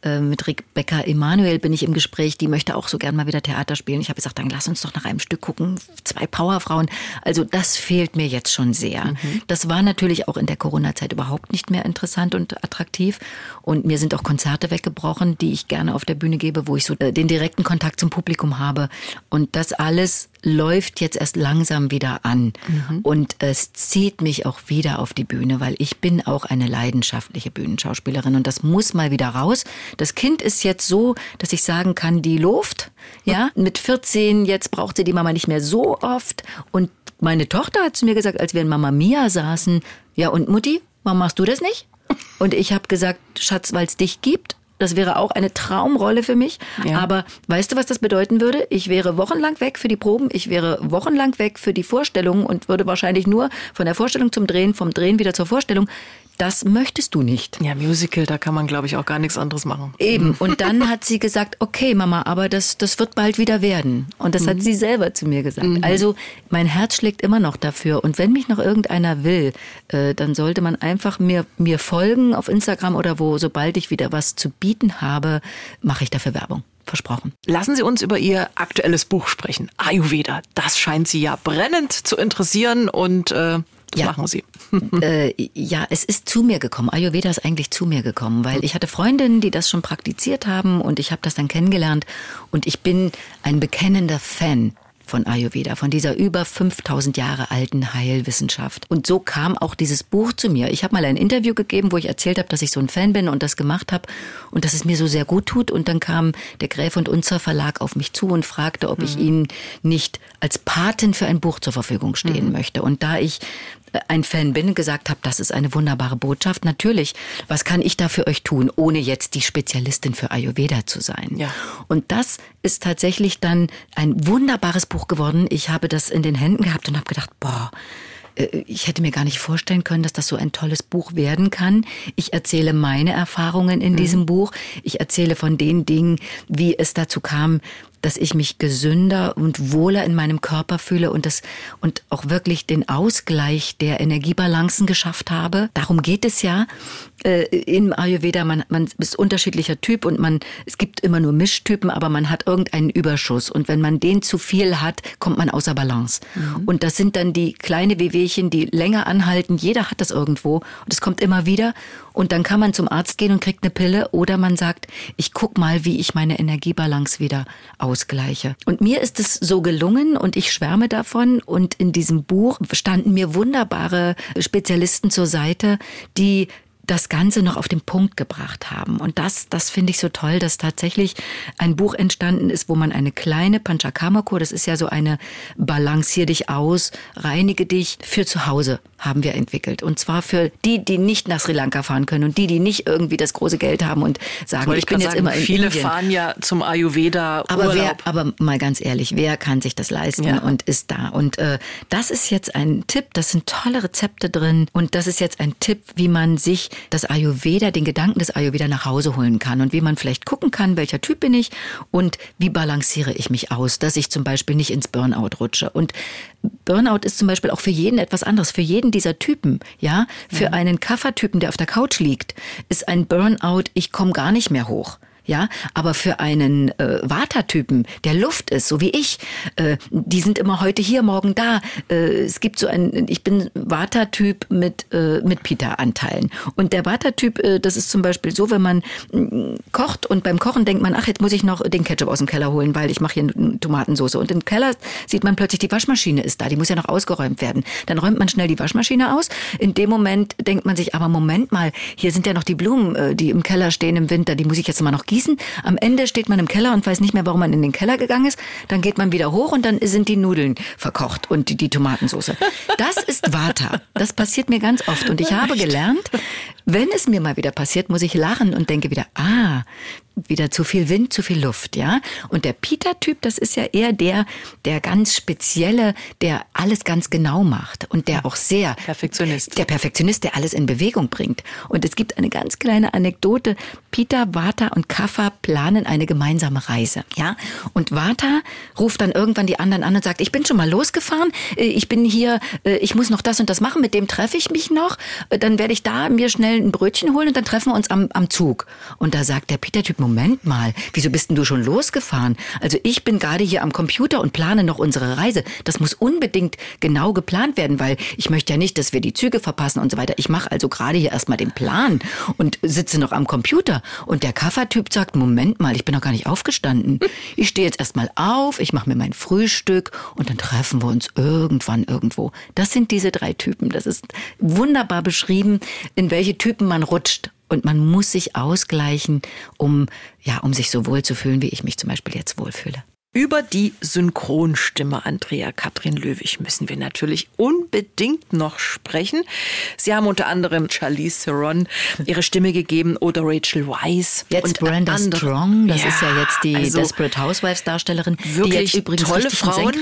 mit Rebecca Emanuel bin ich im Gespräch, die möchte auch so gern mal wieder Theater spielen. Ich habe gesagt, dann lass uns doch nach einem Stück gucken. Zwei Powerfrauen. Also das fehlt mir jetzt schon sehr. Mhm. Das war natürlich auch in der Corona-Zeit überhaupt nicht mehr interessant und attraktiv. Und mir sind auch Konzerte weggebrochen, die ich gerne auf der Bühne gebe, wo ich so äh, den direkten Kontakt zum Publikum habe. Und das alles läuft jetzt erst langsam wieder an. Mhm. Und es zieht mich auch wieder auf die Bühne, weil ich bin auch eine leidenschaftliche Bühnenschauspielerin und das muss mal wieder raus. Das Kind ist jetzt so, dass ich sagen kann, die Luft, ja, mit 14, jetzt braucht sie die Mama nicht mehr so oft. Und meine Tochter hat zu mir gesagt, als wir in Mama Mia saßen, ja und Mutti, warum machst du das nicht? Und ich habe gesagt, Schatz, weil es dich gibt. Das wäre auch eine Traumrolle für mich. Ja. Aber weißt du, was das bedeuten würde? Ich wäre wochenlang weg für die Proben, ich wäre wochenlang weg für die Vorstellungen und würde wahrscheinlich nur von der Vorstellung zum Drehen, vom Drehen wieder zur Vorstellung das möchtest du nicht. Ja, Musical, da kann man, glaube ich, auch gar nichts anderes machen. Eben. Und dann hat sie gesagt, okay, Mama, aber das, das wird bald wieder werden. Und das mhm. hat sie selber zu mir gesagt. Mhm. Also mein Herz schlägt immer noch dafür. Und wenn mich noch irgendeiner will, äh, dann sollte man einfach mir, mir folgen auf Instagram oder wo, sobald ich wieder was zu bieten habe, mache ich dafür Werbung. Versprochen. Lassen Sie uns über Ihr aktuelles Buch sprechen. Ayurveda. Das scheint Sie ja brennend zu interessieren und äh, das ja. machen Sie. <laughs> äh, ja, es ist zu mir gekommen. Ayurveda ist eigentlich zu mir gekommen, weil ich hatte Freundinnen, die das schon praktiziert haben und ich habe das dann kennengelernt und ich bin ein bekennender Fan von Ayurveda, von dieser über 5000 Jahre alten Heilwissenschaft. Und so kam auch dieses Buch zu mir. Ich habe mal ein Interview gegeben, wo ich erzählt habe, dass ich so ein Fan bin und das gemacht habe und dass es mir so sehr gut tut. Und dann kam der Gräf und Unzer Verlag auf mich zu und fragte, ob mhm. ich ihnen nicht als Patin für ein Buch zur Verfügung stehen mhm. möchte. Und da ich ein Fan bin, gesagt habe, das ist eine wunderbare Botschaft. Natürlich, was kann ich da für euch tun, ohne jetzt die Spezialistin für Ayurveda zu sein? Ja. Und das ist tatsächlich dann ein wunderbares Buch geworden. Ich habe das in den Händen gehabt und habe gedacht, boah, äh, ich hätte mir gar nicht vorstellen können, dass das so ein tolles Buch werden kann. Ich erzähle meine Erfahrungen in mhm. diesem Buch. Ich erzähle von den Dingen, wie es dazu kam, dass ich mich gesünder und wohler in meinem Körper fühle und das und auch wirklich den Ausgleich der Energiebalancen geschafft habe. Darum geht es ja äh, im Ayurveda. Man, man ist unterschiedlicher Typ und man es gibt immer nur Mischtypen, aber man hat irgendeinen Überschuss und wenn man den zu viel hat, kommt man außer Balance. Mhm. Und das sind dann die kleine Wehwehchen, die länger anhalten. Jeder hat das irgendwo und es kommt immer wieder Und dann kann man zum Arzt gehen und kriegt eine Pille oder man sagt, ich guck mal, wie ich meine Energiebalance wieder ausgleiche. Und mir ist es so gelungen und ich schwärme davon. Und in diesem Buch standen mir wunderbare Spezialisten zur Seite, die das Ganze noch auf den Punkt gebracht haben. Und das, das finde ich so toll, dass tatsächlich ein Buch entstanden ist, wo man eine kleine Panchakarma-Kur, das ist ja so eine Balancier dich aus, reinige dich für zu Hause haben wir entwickelt. Und zwar für die, die nicht nach Sri Lanka fahren können und die, die nicht irgendwie das große Geld haben und sagen, ich, ich bin jetzt sagen, immer in Viele Indien. fahren ja zum Ayurveda aber Urlaub. Wer, aber mal ganz ehrlich, wer kann sich das leisten ja. und ist da? Und äh, das ist jetzt ein Tipp, das sind tolle Rezepte drin und das ist jetzt ein Tipp, wie man sich das Ayurveda, den Gedanken des Ayurveda nach Hause holen kann und wie man vielleicht gucken kann, welcher Typ bin ich und wie balanciere ich mich aus, dass ich zum Beispiel nicht ins Burnout rutsche. Und Burnout ist zum Beispiel auch für jeden etwas anderes, für jeden dieser Typen. Ja, für ja. einen Kaffertypen, der auf der Couch liegt, ist ein Burnout, ich komme gar nicht mehr hoch ja, aber für einen äh, Vata-Typen, der Luft ist, so wie ich, äh, die sind immer heute hier, morgen da. Äh, es gibt so ein, ich bin Vata-Typ mit äh, mit Pita-Anteilen und der Vata-Typ, äh, das ist zum Beispiel so, wenn man äh, kocht und beim Kochen denkt man, ach jetzt muss ich noch den Ketchup aus dem Keller holen, weil ich mache hier eine Tomatensauce und im Keller sieht man plötzlich die Waschmaschine ist da, die muss ja noch ausgeräumt werden. Dann räumt man schnell die Waschmaschine aus. In dem Moment denkt man sich, aber Moment mal, hier sind ja noch die Blumen, äh, die im Keller stehen im Winter, die muss ich jetzt mal noch gießen gießen. Am Ende steht man im Keller und weiß nicht mehr, warum man in den Keller gegangen ist. Dann geht man wieder hoch und dann sind die Nudeln verkocht und die, die Tomatensauce. Das ist Vata. Das passiert mir ganz oft. Und ich habe gelernt, wenn es mir mal wieder passiert, muss ich lachen und denke wieder, ah, wieder zu viel Wind, zu viel Luft, ja. Und der Peter-Typ, das ist ja eher der, der ganz spezielle, der alles ganz genau macht und der auch sehr Perfektionist. Der Perfektionist, der alles in Bewegung bringt. Und es gibt eine ganz kleine Anekdote. Peter, Vata und Kaffa planen eine gemeinsame Reise, ja. Und Vata ruft dann irgendwann die anderen an und sagt, ich bin schon mal losgefahren, äh, ich bin hier, äh, ich muss noch das und das machen, mit dem treffe ich mich noch, äh, dann werde ich da mir schnell ein Brötchen holen und dann treffen wir uns am, am Zug. Und da sagt der Peter-Typ, Moment mal, wieso bist denn du schon losgefahren? Also ich bin gerade hier am Computer und plane noch unsere Reise. Das muss unbedingt genau geplant werden, weil ich möchte ja nicht, dass wir die Züge verpassen und so weiter. Ich mache also gerade hier erstmal den Plan und sitze noch am Computer. Und der Kaffertyp sagt, Moment mal, ich bin noch gar nicht aufgestanden. <laughs> Ich stehe jetzt erstmal auf, ich mache mir mein Frühstück und dann treffen wir uns irgendwann irgendwo. Das sind diese drei Typen. Das ist wunderbar beschrieben, in welche Typen man rutscht und man muss sich ausgleichen, um, ja, um sich so wohl zu fühlen, wie ich mich zum Beispiel jetzt wohlfühle. Über die Synchronstimme Andrea Katrin Löwig müssen wir natürlich unbedingt noch sprechen. Sie haben unter anderem Charlize Theron ihre Stimme gegeben oder Rachel Weisz. Jetzt und Brenda andere. Strong, das ja, ist ja jetzt die also Desperate Housewives Darstellerin, wirklich die übrigens tolle Frauen,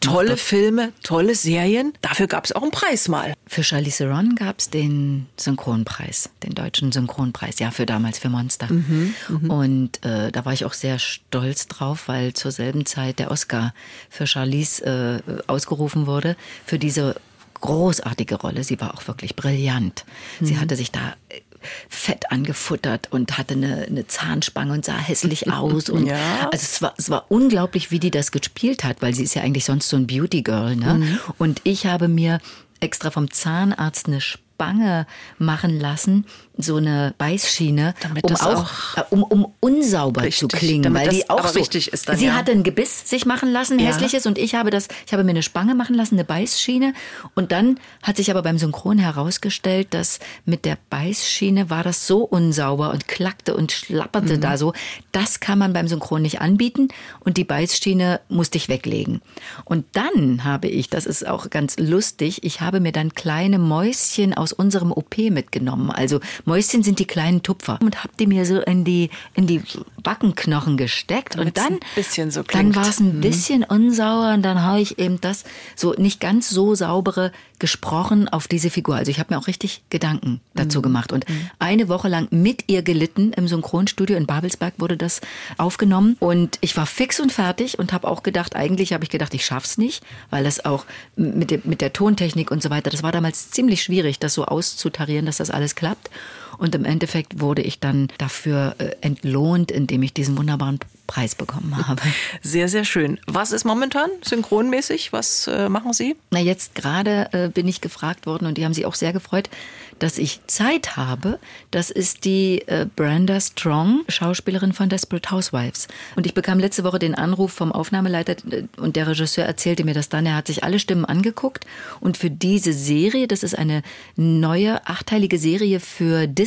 tolle. Filme, tolle Serien. Dafür gab es auch einen Preis mal. Für Charlize Theron gab es den Synchronpreis, den deutschen Synchronpreis, ja, für damals für Monster. Mhm, mhm. und äh, da war ich auch sehr stolz drauf, weil zur selben selben Zeit der Oscar für Charlize äh, ausgerufen wurde, für diese großartige Rolle. Sie war auch wirklich brillant. Mhm. Sie hatte sich da äh, fett angefuttert und hatte eine, eine Zahnspange und sah hässlich <laughs> aus. Und ja. Also es war, es war unglaublich, wie die das gespielt hat, weil sie ist ja eigentlich sonst so ein Beauty Girl. Ne? Mhm. Und ich habe mir extra vom Zahnarzt eine Spange machen lassen, so eine Beißschiene, damit um auch, auch, äh, um, um unsauber richtig, zu klingen, weil die auch so richtig ist dann, Sie ja. hatte ein Gebiss sich machen lassen, ja. hässliches, und ich habe das, ich habe mir eine Spange machen lassen, eine Beißschiene, und dann hat sich aber beim Synchron herausgestellt, dass mit der Beißschiene war das so unsauber und klackte und schlapperte mhm. da so, das kann man beim Synchron nicht anbieten, und die Beißschiene musste ich weglegen. Und dann habe ich, das ist auch ganz lustig, ich habe mir dann kleine Mäuschen aus unserem OP mitgenommen, also Mäuschen sind die kleinen Tupfer. Und hab die mir so in die, in die Backenknochen gesteckt. Damit und dann, bisschen so dann war es ein mhm. bisschen unsauer und dann habe ich eben das so nicht ganz so saubere gesprochen auf diese Figur. Also ich habe mir auch richtig Gedanken dazu mhm. gemacht und mhm. eine Woche lang mit ihr gelitten im Synchronstudio in Babelsberg wurde das aufgenommen und ich war fix und fertig und habe auch gedacht, eigentlich habe ich gedacht, ich schaff's nicht, weil das auch mit der, mit der Tontechnik und so weiter, das war damals ziemlich schwierig, das so auszutarieren, dass das alles klappt. Und im Endeffekt wurde ich dann dafür äh, entlohnt, indem ich diesen wunderbaren Preis bekommen <laughs> habe. Sehr, sehr schön. Was ist momentan synchronmäßig? Was äh, machen Sie? Na, jetzt gerade äh, bin ich gefragt worden und die haben sich auch sehr gefreut, dass ich Zeit habe. Das ist die äh, Brenda Strong, Schauspielerin von Desperate Housewives. Und ich bekam letzte Woche den Anruf vom Aufnahmeleiter äh, und der Regisseur erzählte mir das dann. Er hat sich alle Stimmen angeguckt und für diese Serie, das ist eine neue achteilige Serie für Disney,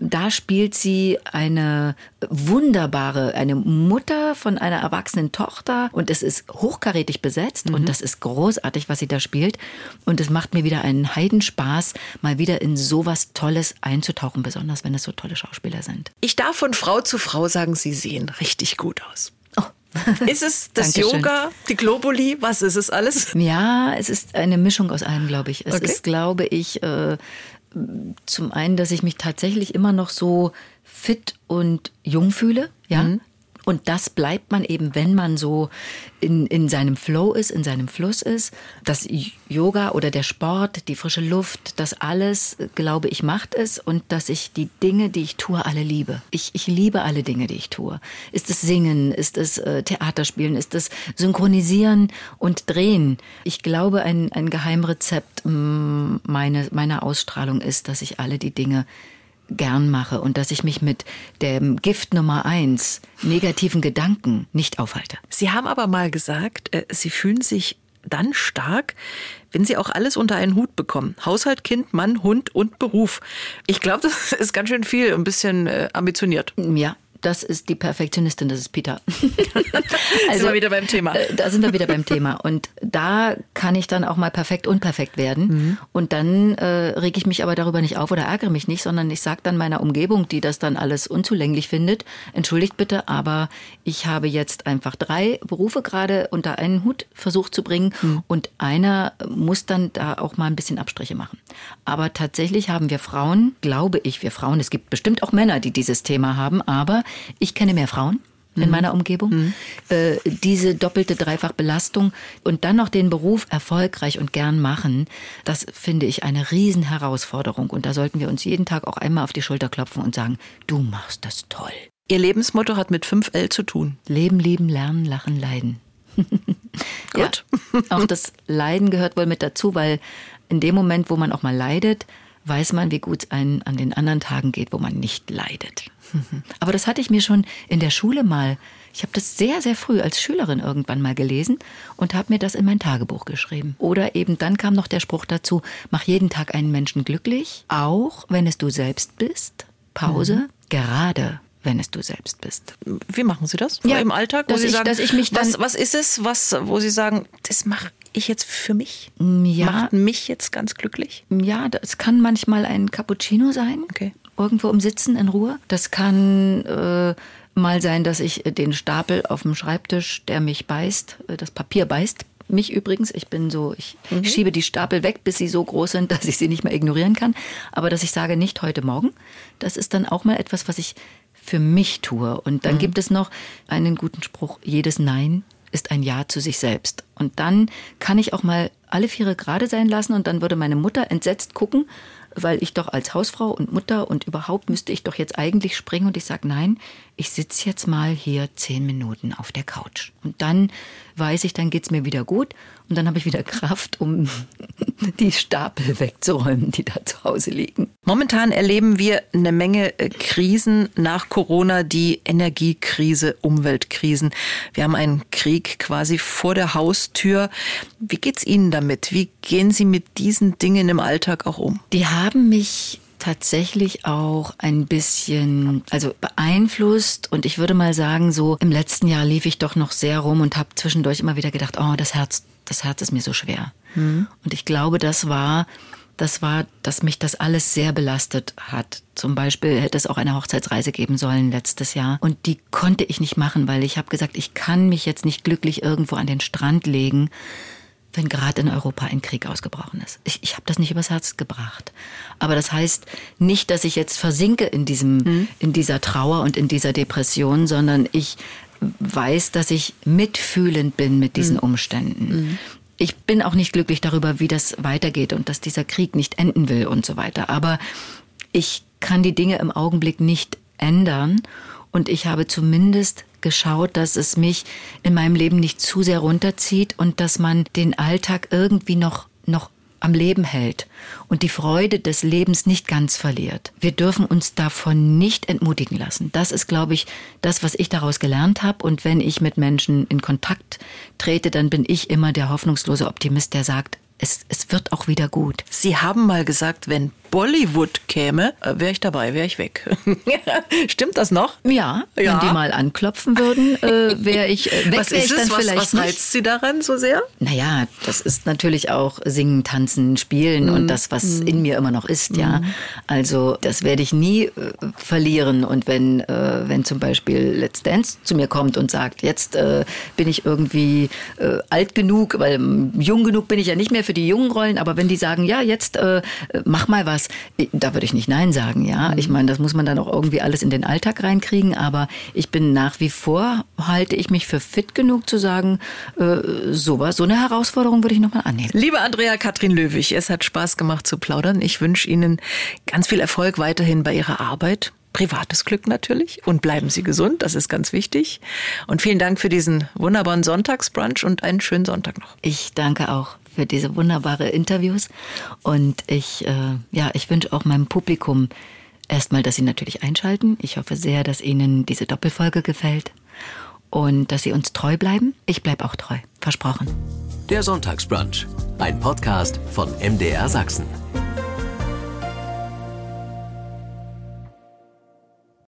da spielt sie eine wunderbare, eine Mutter von einer erwachsenen Tochter und es ist hochkarätig besetzt mhm. und das ist großartig, was sie da spielt. Und es macht mir wieder einen Heidenspaß, mal wieder in sowas Tolles einzutauchen, besonders wenn es so tolle Schauspieler sind. Ich darf von Frau zu Frau sagen, Sie sehen richtig gut aus. Oh. <laughs> Ist es das Yoga, die Globuli? Was ist es alles? Ja, es ist eine Mischung aus allem, glaube ich. Es Okay. ist, glaube ich, äh, zum einen, dass ich mich tatsächlich immer noch so fit und jung fühle, ja. Und das bleibt man eben, wenn man so in, in seinem Flow ist, in seinem Fluss ist. Das Yoga oder der Sport, die frische Luft, das alles, glaube ich, macht es. Und dass ich die Dinge, die ich tue, alle liebe. Ich, ich liebe alle Dinge, die ich tue. Ist es Singen, ist es äh, Theaterspielen, ist es Synchronisieren und Drehen. Ich glaube, ein, ein Geheimrezept mh, meine, meiner Ausstrahlung ist, dass ich alle die Dinge gern mache und dass ich mich mit dem Gift Nummer eins, negativen Gedanken, nicht aufhalte. Sie haben aber mal gesagt, äh, Sie fühlen sich dann stark, wenn Sie auch alles unter einen Hut bekommen. Haushalt, Kind, Mann, Hund und Beruf. Ich glaube, <laughs> das ist ganz schön viel, ein bisschen äh, ambitioniert. Ja, das ist die Perfektionistin, das ist Peter. <laughs> sind wir wieder beim Thema. äh, Da sind wir wieder beim Thema. Und da kann ich dann auch mal perfekt unperfekt werden. Mhm. Und dann äh, reg ich mich aber darüber nicht auf oder ärgere mich nicht, sondern ich sage dann meiner Umgebung, die das dann alles unzulänglich findet, entschuldigt bitte, aber ich habe jetzt einfach drei Berufe gerade unter einen Hut versucht zu bringen Mhm. und einer muss dann da auch mal ein bisschen Abstriche machen. Aber tatsächlich haben wir Frauen, glaube ich, wir Frauen, es gibt bestimmt auch Männer, die dieses Thema haben, aber ich kenne mehr Frauen in meiner Umgebung. Äh, diese doppelte Dreifachbelastung und dann noch den Beruf erfolgreich und gern machen, das finde ich eine Riesenherausforderung. Und da sollten wir uns jeden Tag auch einmal auf die Schulter klopfen und sagen, du machst das toll. Ihr Lebensmotto hat mit 5L zu tun. Leben, lieben, lernen, lachen, leiden. <laughs> Gut. Ja, auch das Leiden gehört wohl mit dazu, weil in dem Moment, wo man auch mal leidet, weiß man, wie gut es einem an den anderen Tagen geht, wo man nicht leidet. <laughs> Aber das hatte ich mir schon in der Schule mal, ich habe das sehr, sehr früh als Schülerin irgendwann mal gelesen und habe mir das in mein Tagebuch geschrieben. Oder eben dann kam noch der Spruch dazu, mach jeden Tag einen Menschen glücklich, auch wenn es du selbst bist. Pause, gerade wenn es du selbst bist. Wie machen Sie das? Ja, Im Alltag, wo Sie ich- sagen, dass ich mich dann- was, was ist es, was, wo Sie sagen, das mache ich jetzt für mich? Ja. Macht mich jetzt ganz glücklich? Ja, das kann manchmal ein Cappuccino sein. Okay. Irgendwo im Sitzen in Ruhe. Das kann äh, mal sein, dass ich den Stapel auf dem Schreibtisch, der mich beißt, äh, das Papier beißt. Mich übrigens, ich bin so, ich Mhm. schiebe die Stapel weg, bis sie so groß sind, <laughs> dass ich sie nicht mehr ignorieren kann. Aber dass ich sage, nicht heute Morgen, das ist dann auch mal etwas, was ich für mich tue. Und Mhm. dann gibt es noch einen guten Spruch, jedes Nein ist ein Ja zu sich selbst. Und dann kann ich auch mal alle Viere gerade sein lassen und dann würde meine Mutter entsetzt gucken, weil ich doch als Hausfrau und Mutter und überhaupt müsste ich doch jetzt eigentlich springen und ich sage, nein, ich sitze jetzt mal hier zehn Minuten auf der Couch. Und dann weiß ich, dann geht's mir wieder gut und dann habe ich wieder Kraft, um <laughs> die Stapel wegzuräumen, die da zu Hause liegen. Momentan erleben wir eine Menge äh, Krisen nach Corona, die Energiekrise, Umweltkrisen. Wir haben einen Krieg quasi vor der Haustür. Wie geht's Ihnen damit? Wie gehen Sie mit diesen Dingen im Alltag auch um? Die haben mich tatsächlich auch ein bisschen also beeinflusst. Und ich würde mal sagen so im letzten Jahr lief ich doch noch sehr rum und habe zwischendurch immer wieder gedacht oh das Herz das Herz ist mir so schwer. Und ich glaube das war das war dass mich das alles sehr belastet hat. Zum Beispiel hätte es auch eine Hochzeitsreise geben sollen letztes Jahr. Und die konnte ich nicht machen weil ich habe gesagt ich kann mich jetzt nicht glücklich irgendwo an den Strand legen wenn gerade in Europa ein Krieg ausgebrochen ist. Ich, ich habe das nicht übers Herz gebracht. Aber das heißt nicht, dass ich jetzt versinke in, diesem, in dieser Trauer und in dieser Depression, sondern ich weiß, dass ich mitfühlend bin mit diesen Umständen. Ich bin auch nicht glücklich darüber, wie das weitergeht und dass dieser Krieg nicht enden will und so weiter. Aber ich kann die Dinge im Augenblick nicht ändern. Und ich habe zumindest geschaut, dass es mich in meinem Leben nicht zu sehr runterzieht und dass man den Alltag irgendwie noch, noch am Leben hält und die Freude des Lebens nicht ganz verliert. Wir dürfen uns davon nicht entmutigen lassen. Das ist, glaube ich, das, was ich daraus gelernt habe. Und wenn ich mit Menschen in Kontakt trete, dann bin ich immer der hoffnungslose Optimist, der sagt, es, es wird auch wieder gut. Sie haben mal gesagt, wenn Bollywood käme, äh, wäre ich dabei, wäre ich weg. <laughs> Stimmt das noch? Ja, ja, wenn die mal anklopfen würden, äh, <laughs> wäre ich äh, weg. Was ist es? was, was reizt. Sie daran so sehr? Naja, das ist natürlich auch Singen, Tanzen, Spielen mm. und das, was mm. in mir immer noch ist, ja. Mm. Also das werde ich nie äh, verlieren. Und wenn, äh, wenn zum Beispiel Let's Dance zu mir kommt und sagt, jetzt äh, bin ich irgendwie alt genug, weil jung genug bin ich ja nicht mehr für die jungen Rollen, aber wenn die sagen, ja, jetzt mach mal was, was, da würde ich nicht Nein sagen, ja. Mhm. Ich meine, das muss man dann auch irgendwie alles in den Alltag reinkriegen, aber ich bin nach wie vor, halte ich mich für fit genug zu sagen, äh, sowas, so eine Herausforderung würde ich nochmal annehmen. Liebe Andrea Katrin Löwig, es hat Spaß gemacht zu plaudern. Ich wünsche Ihnen ganz viel Erfolg weiterhin bei Ihrer Arbeit privates Glück natürlich und bleiben Sie gesund, das ist ganz wichtig. Und vielen Dank für diesen wunderbaren Sonntagsbrunch und einen schönen Sonntag noch. Ich danke auch für diese wunderbare Interviews. Und ich, äh, ja, ich wünsche auch meinem Publikum erstmal, dass Sie natürlich einschalten. Ich hoffe sehr, dass Ihnen diese Doppelfolge gefällt und dass Sie uns treu bleiben. Ich bleibe auch treu. Versprochen. Der Sonntagsbrunch. Ein Podcast von MDR Sachsen.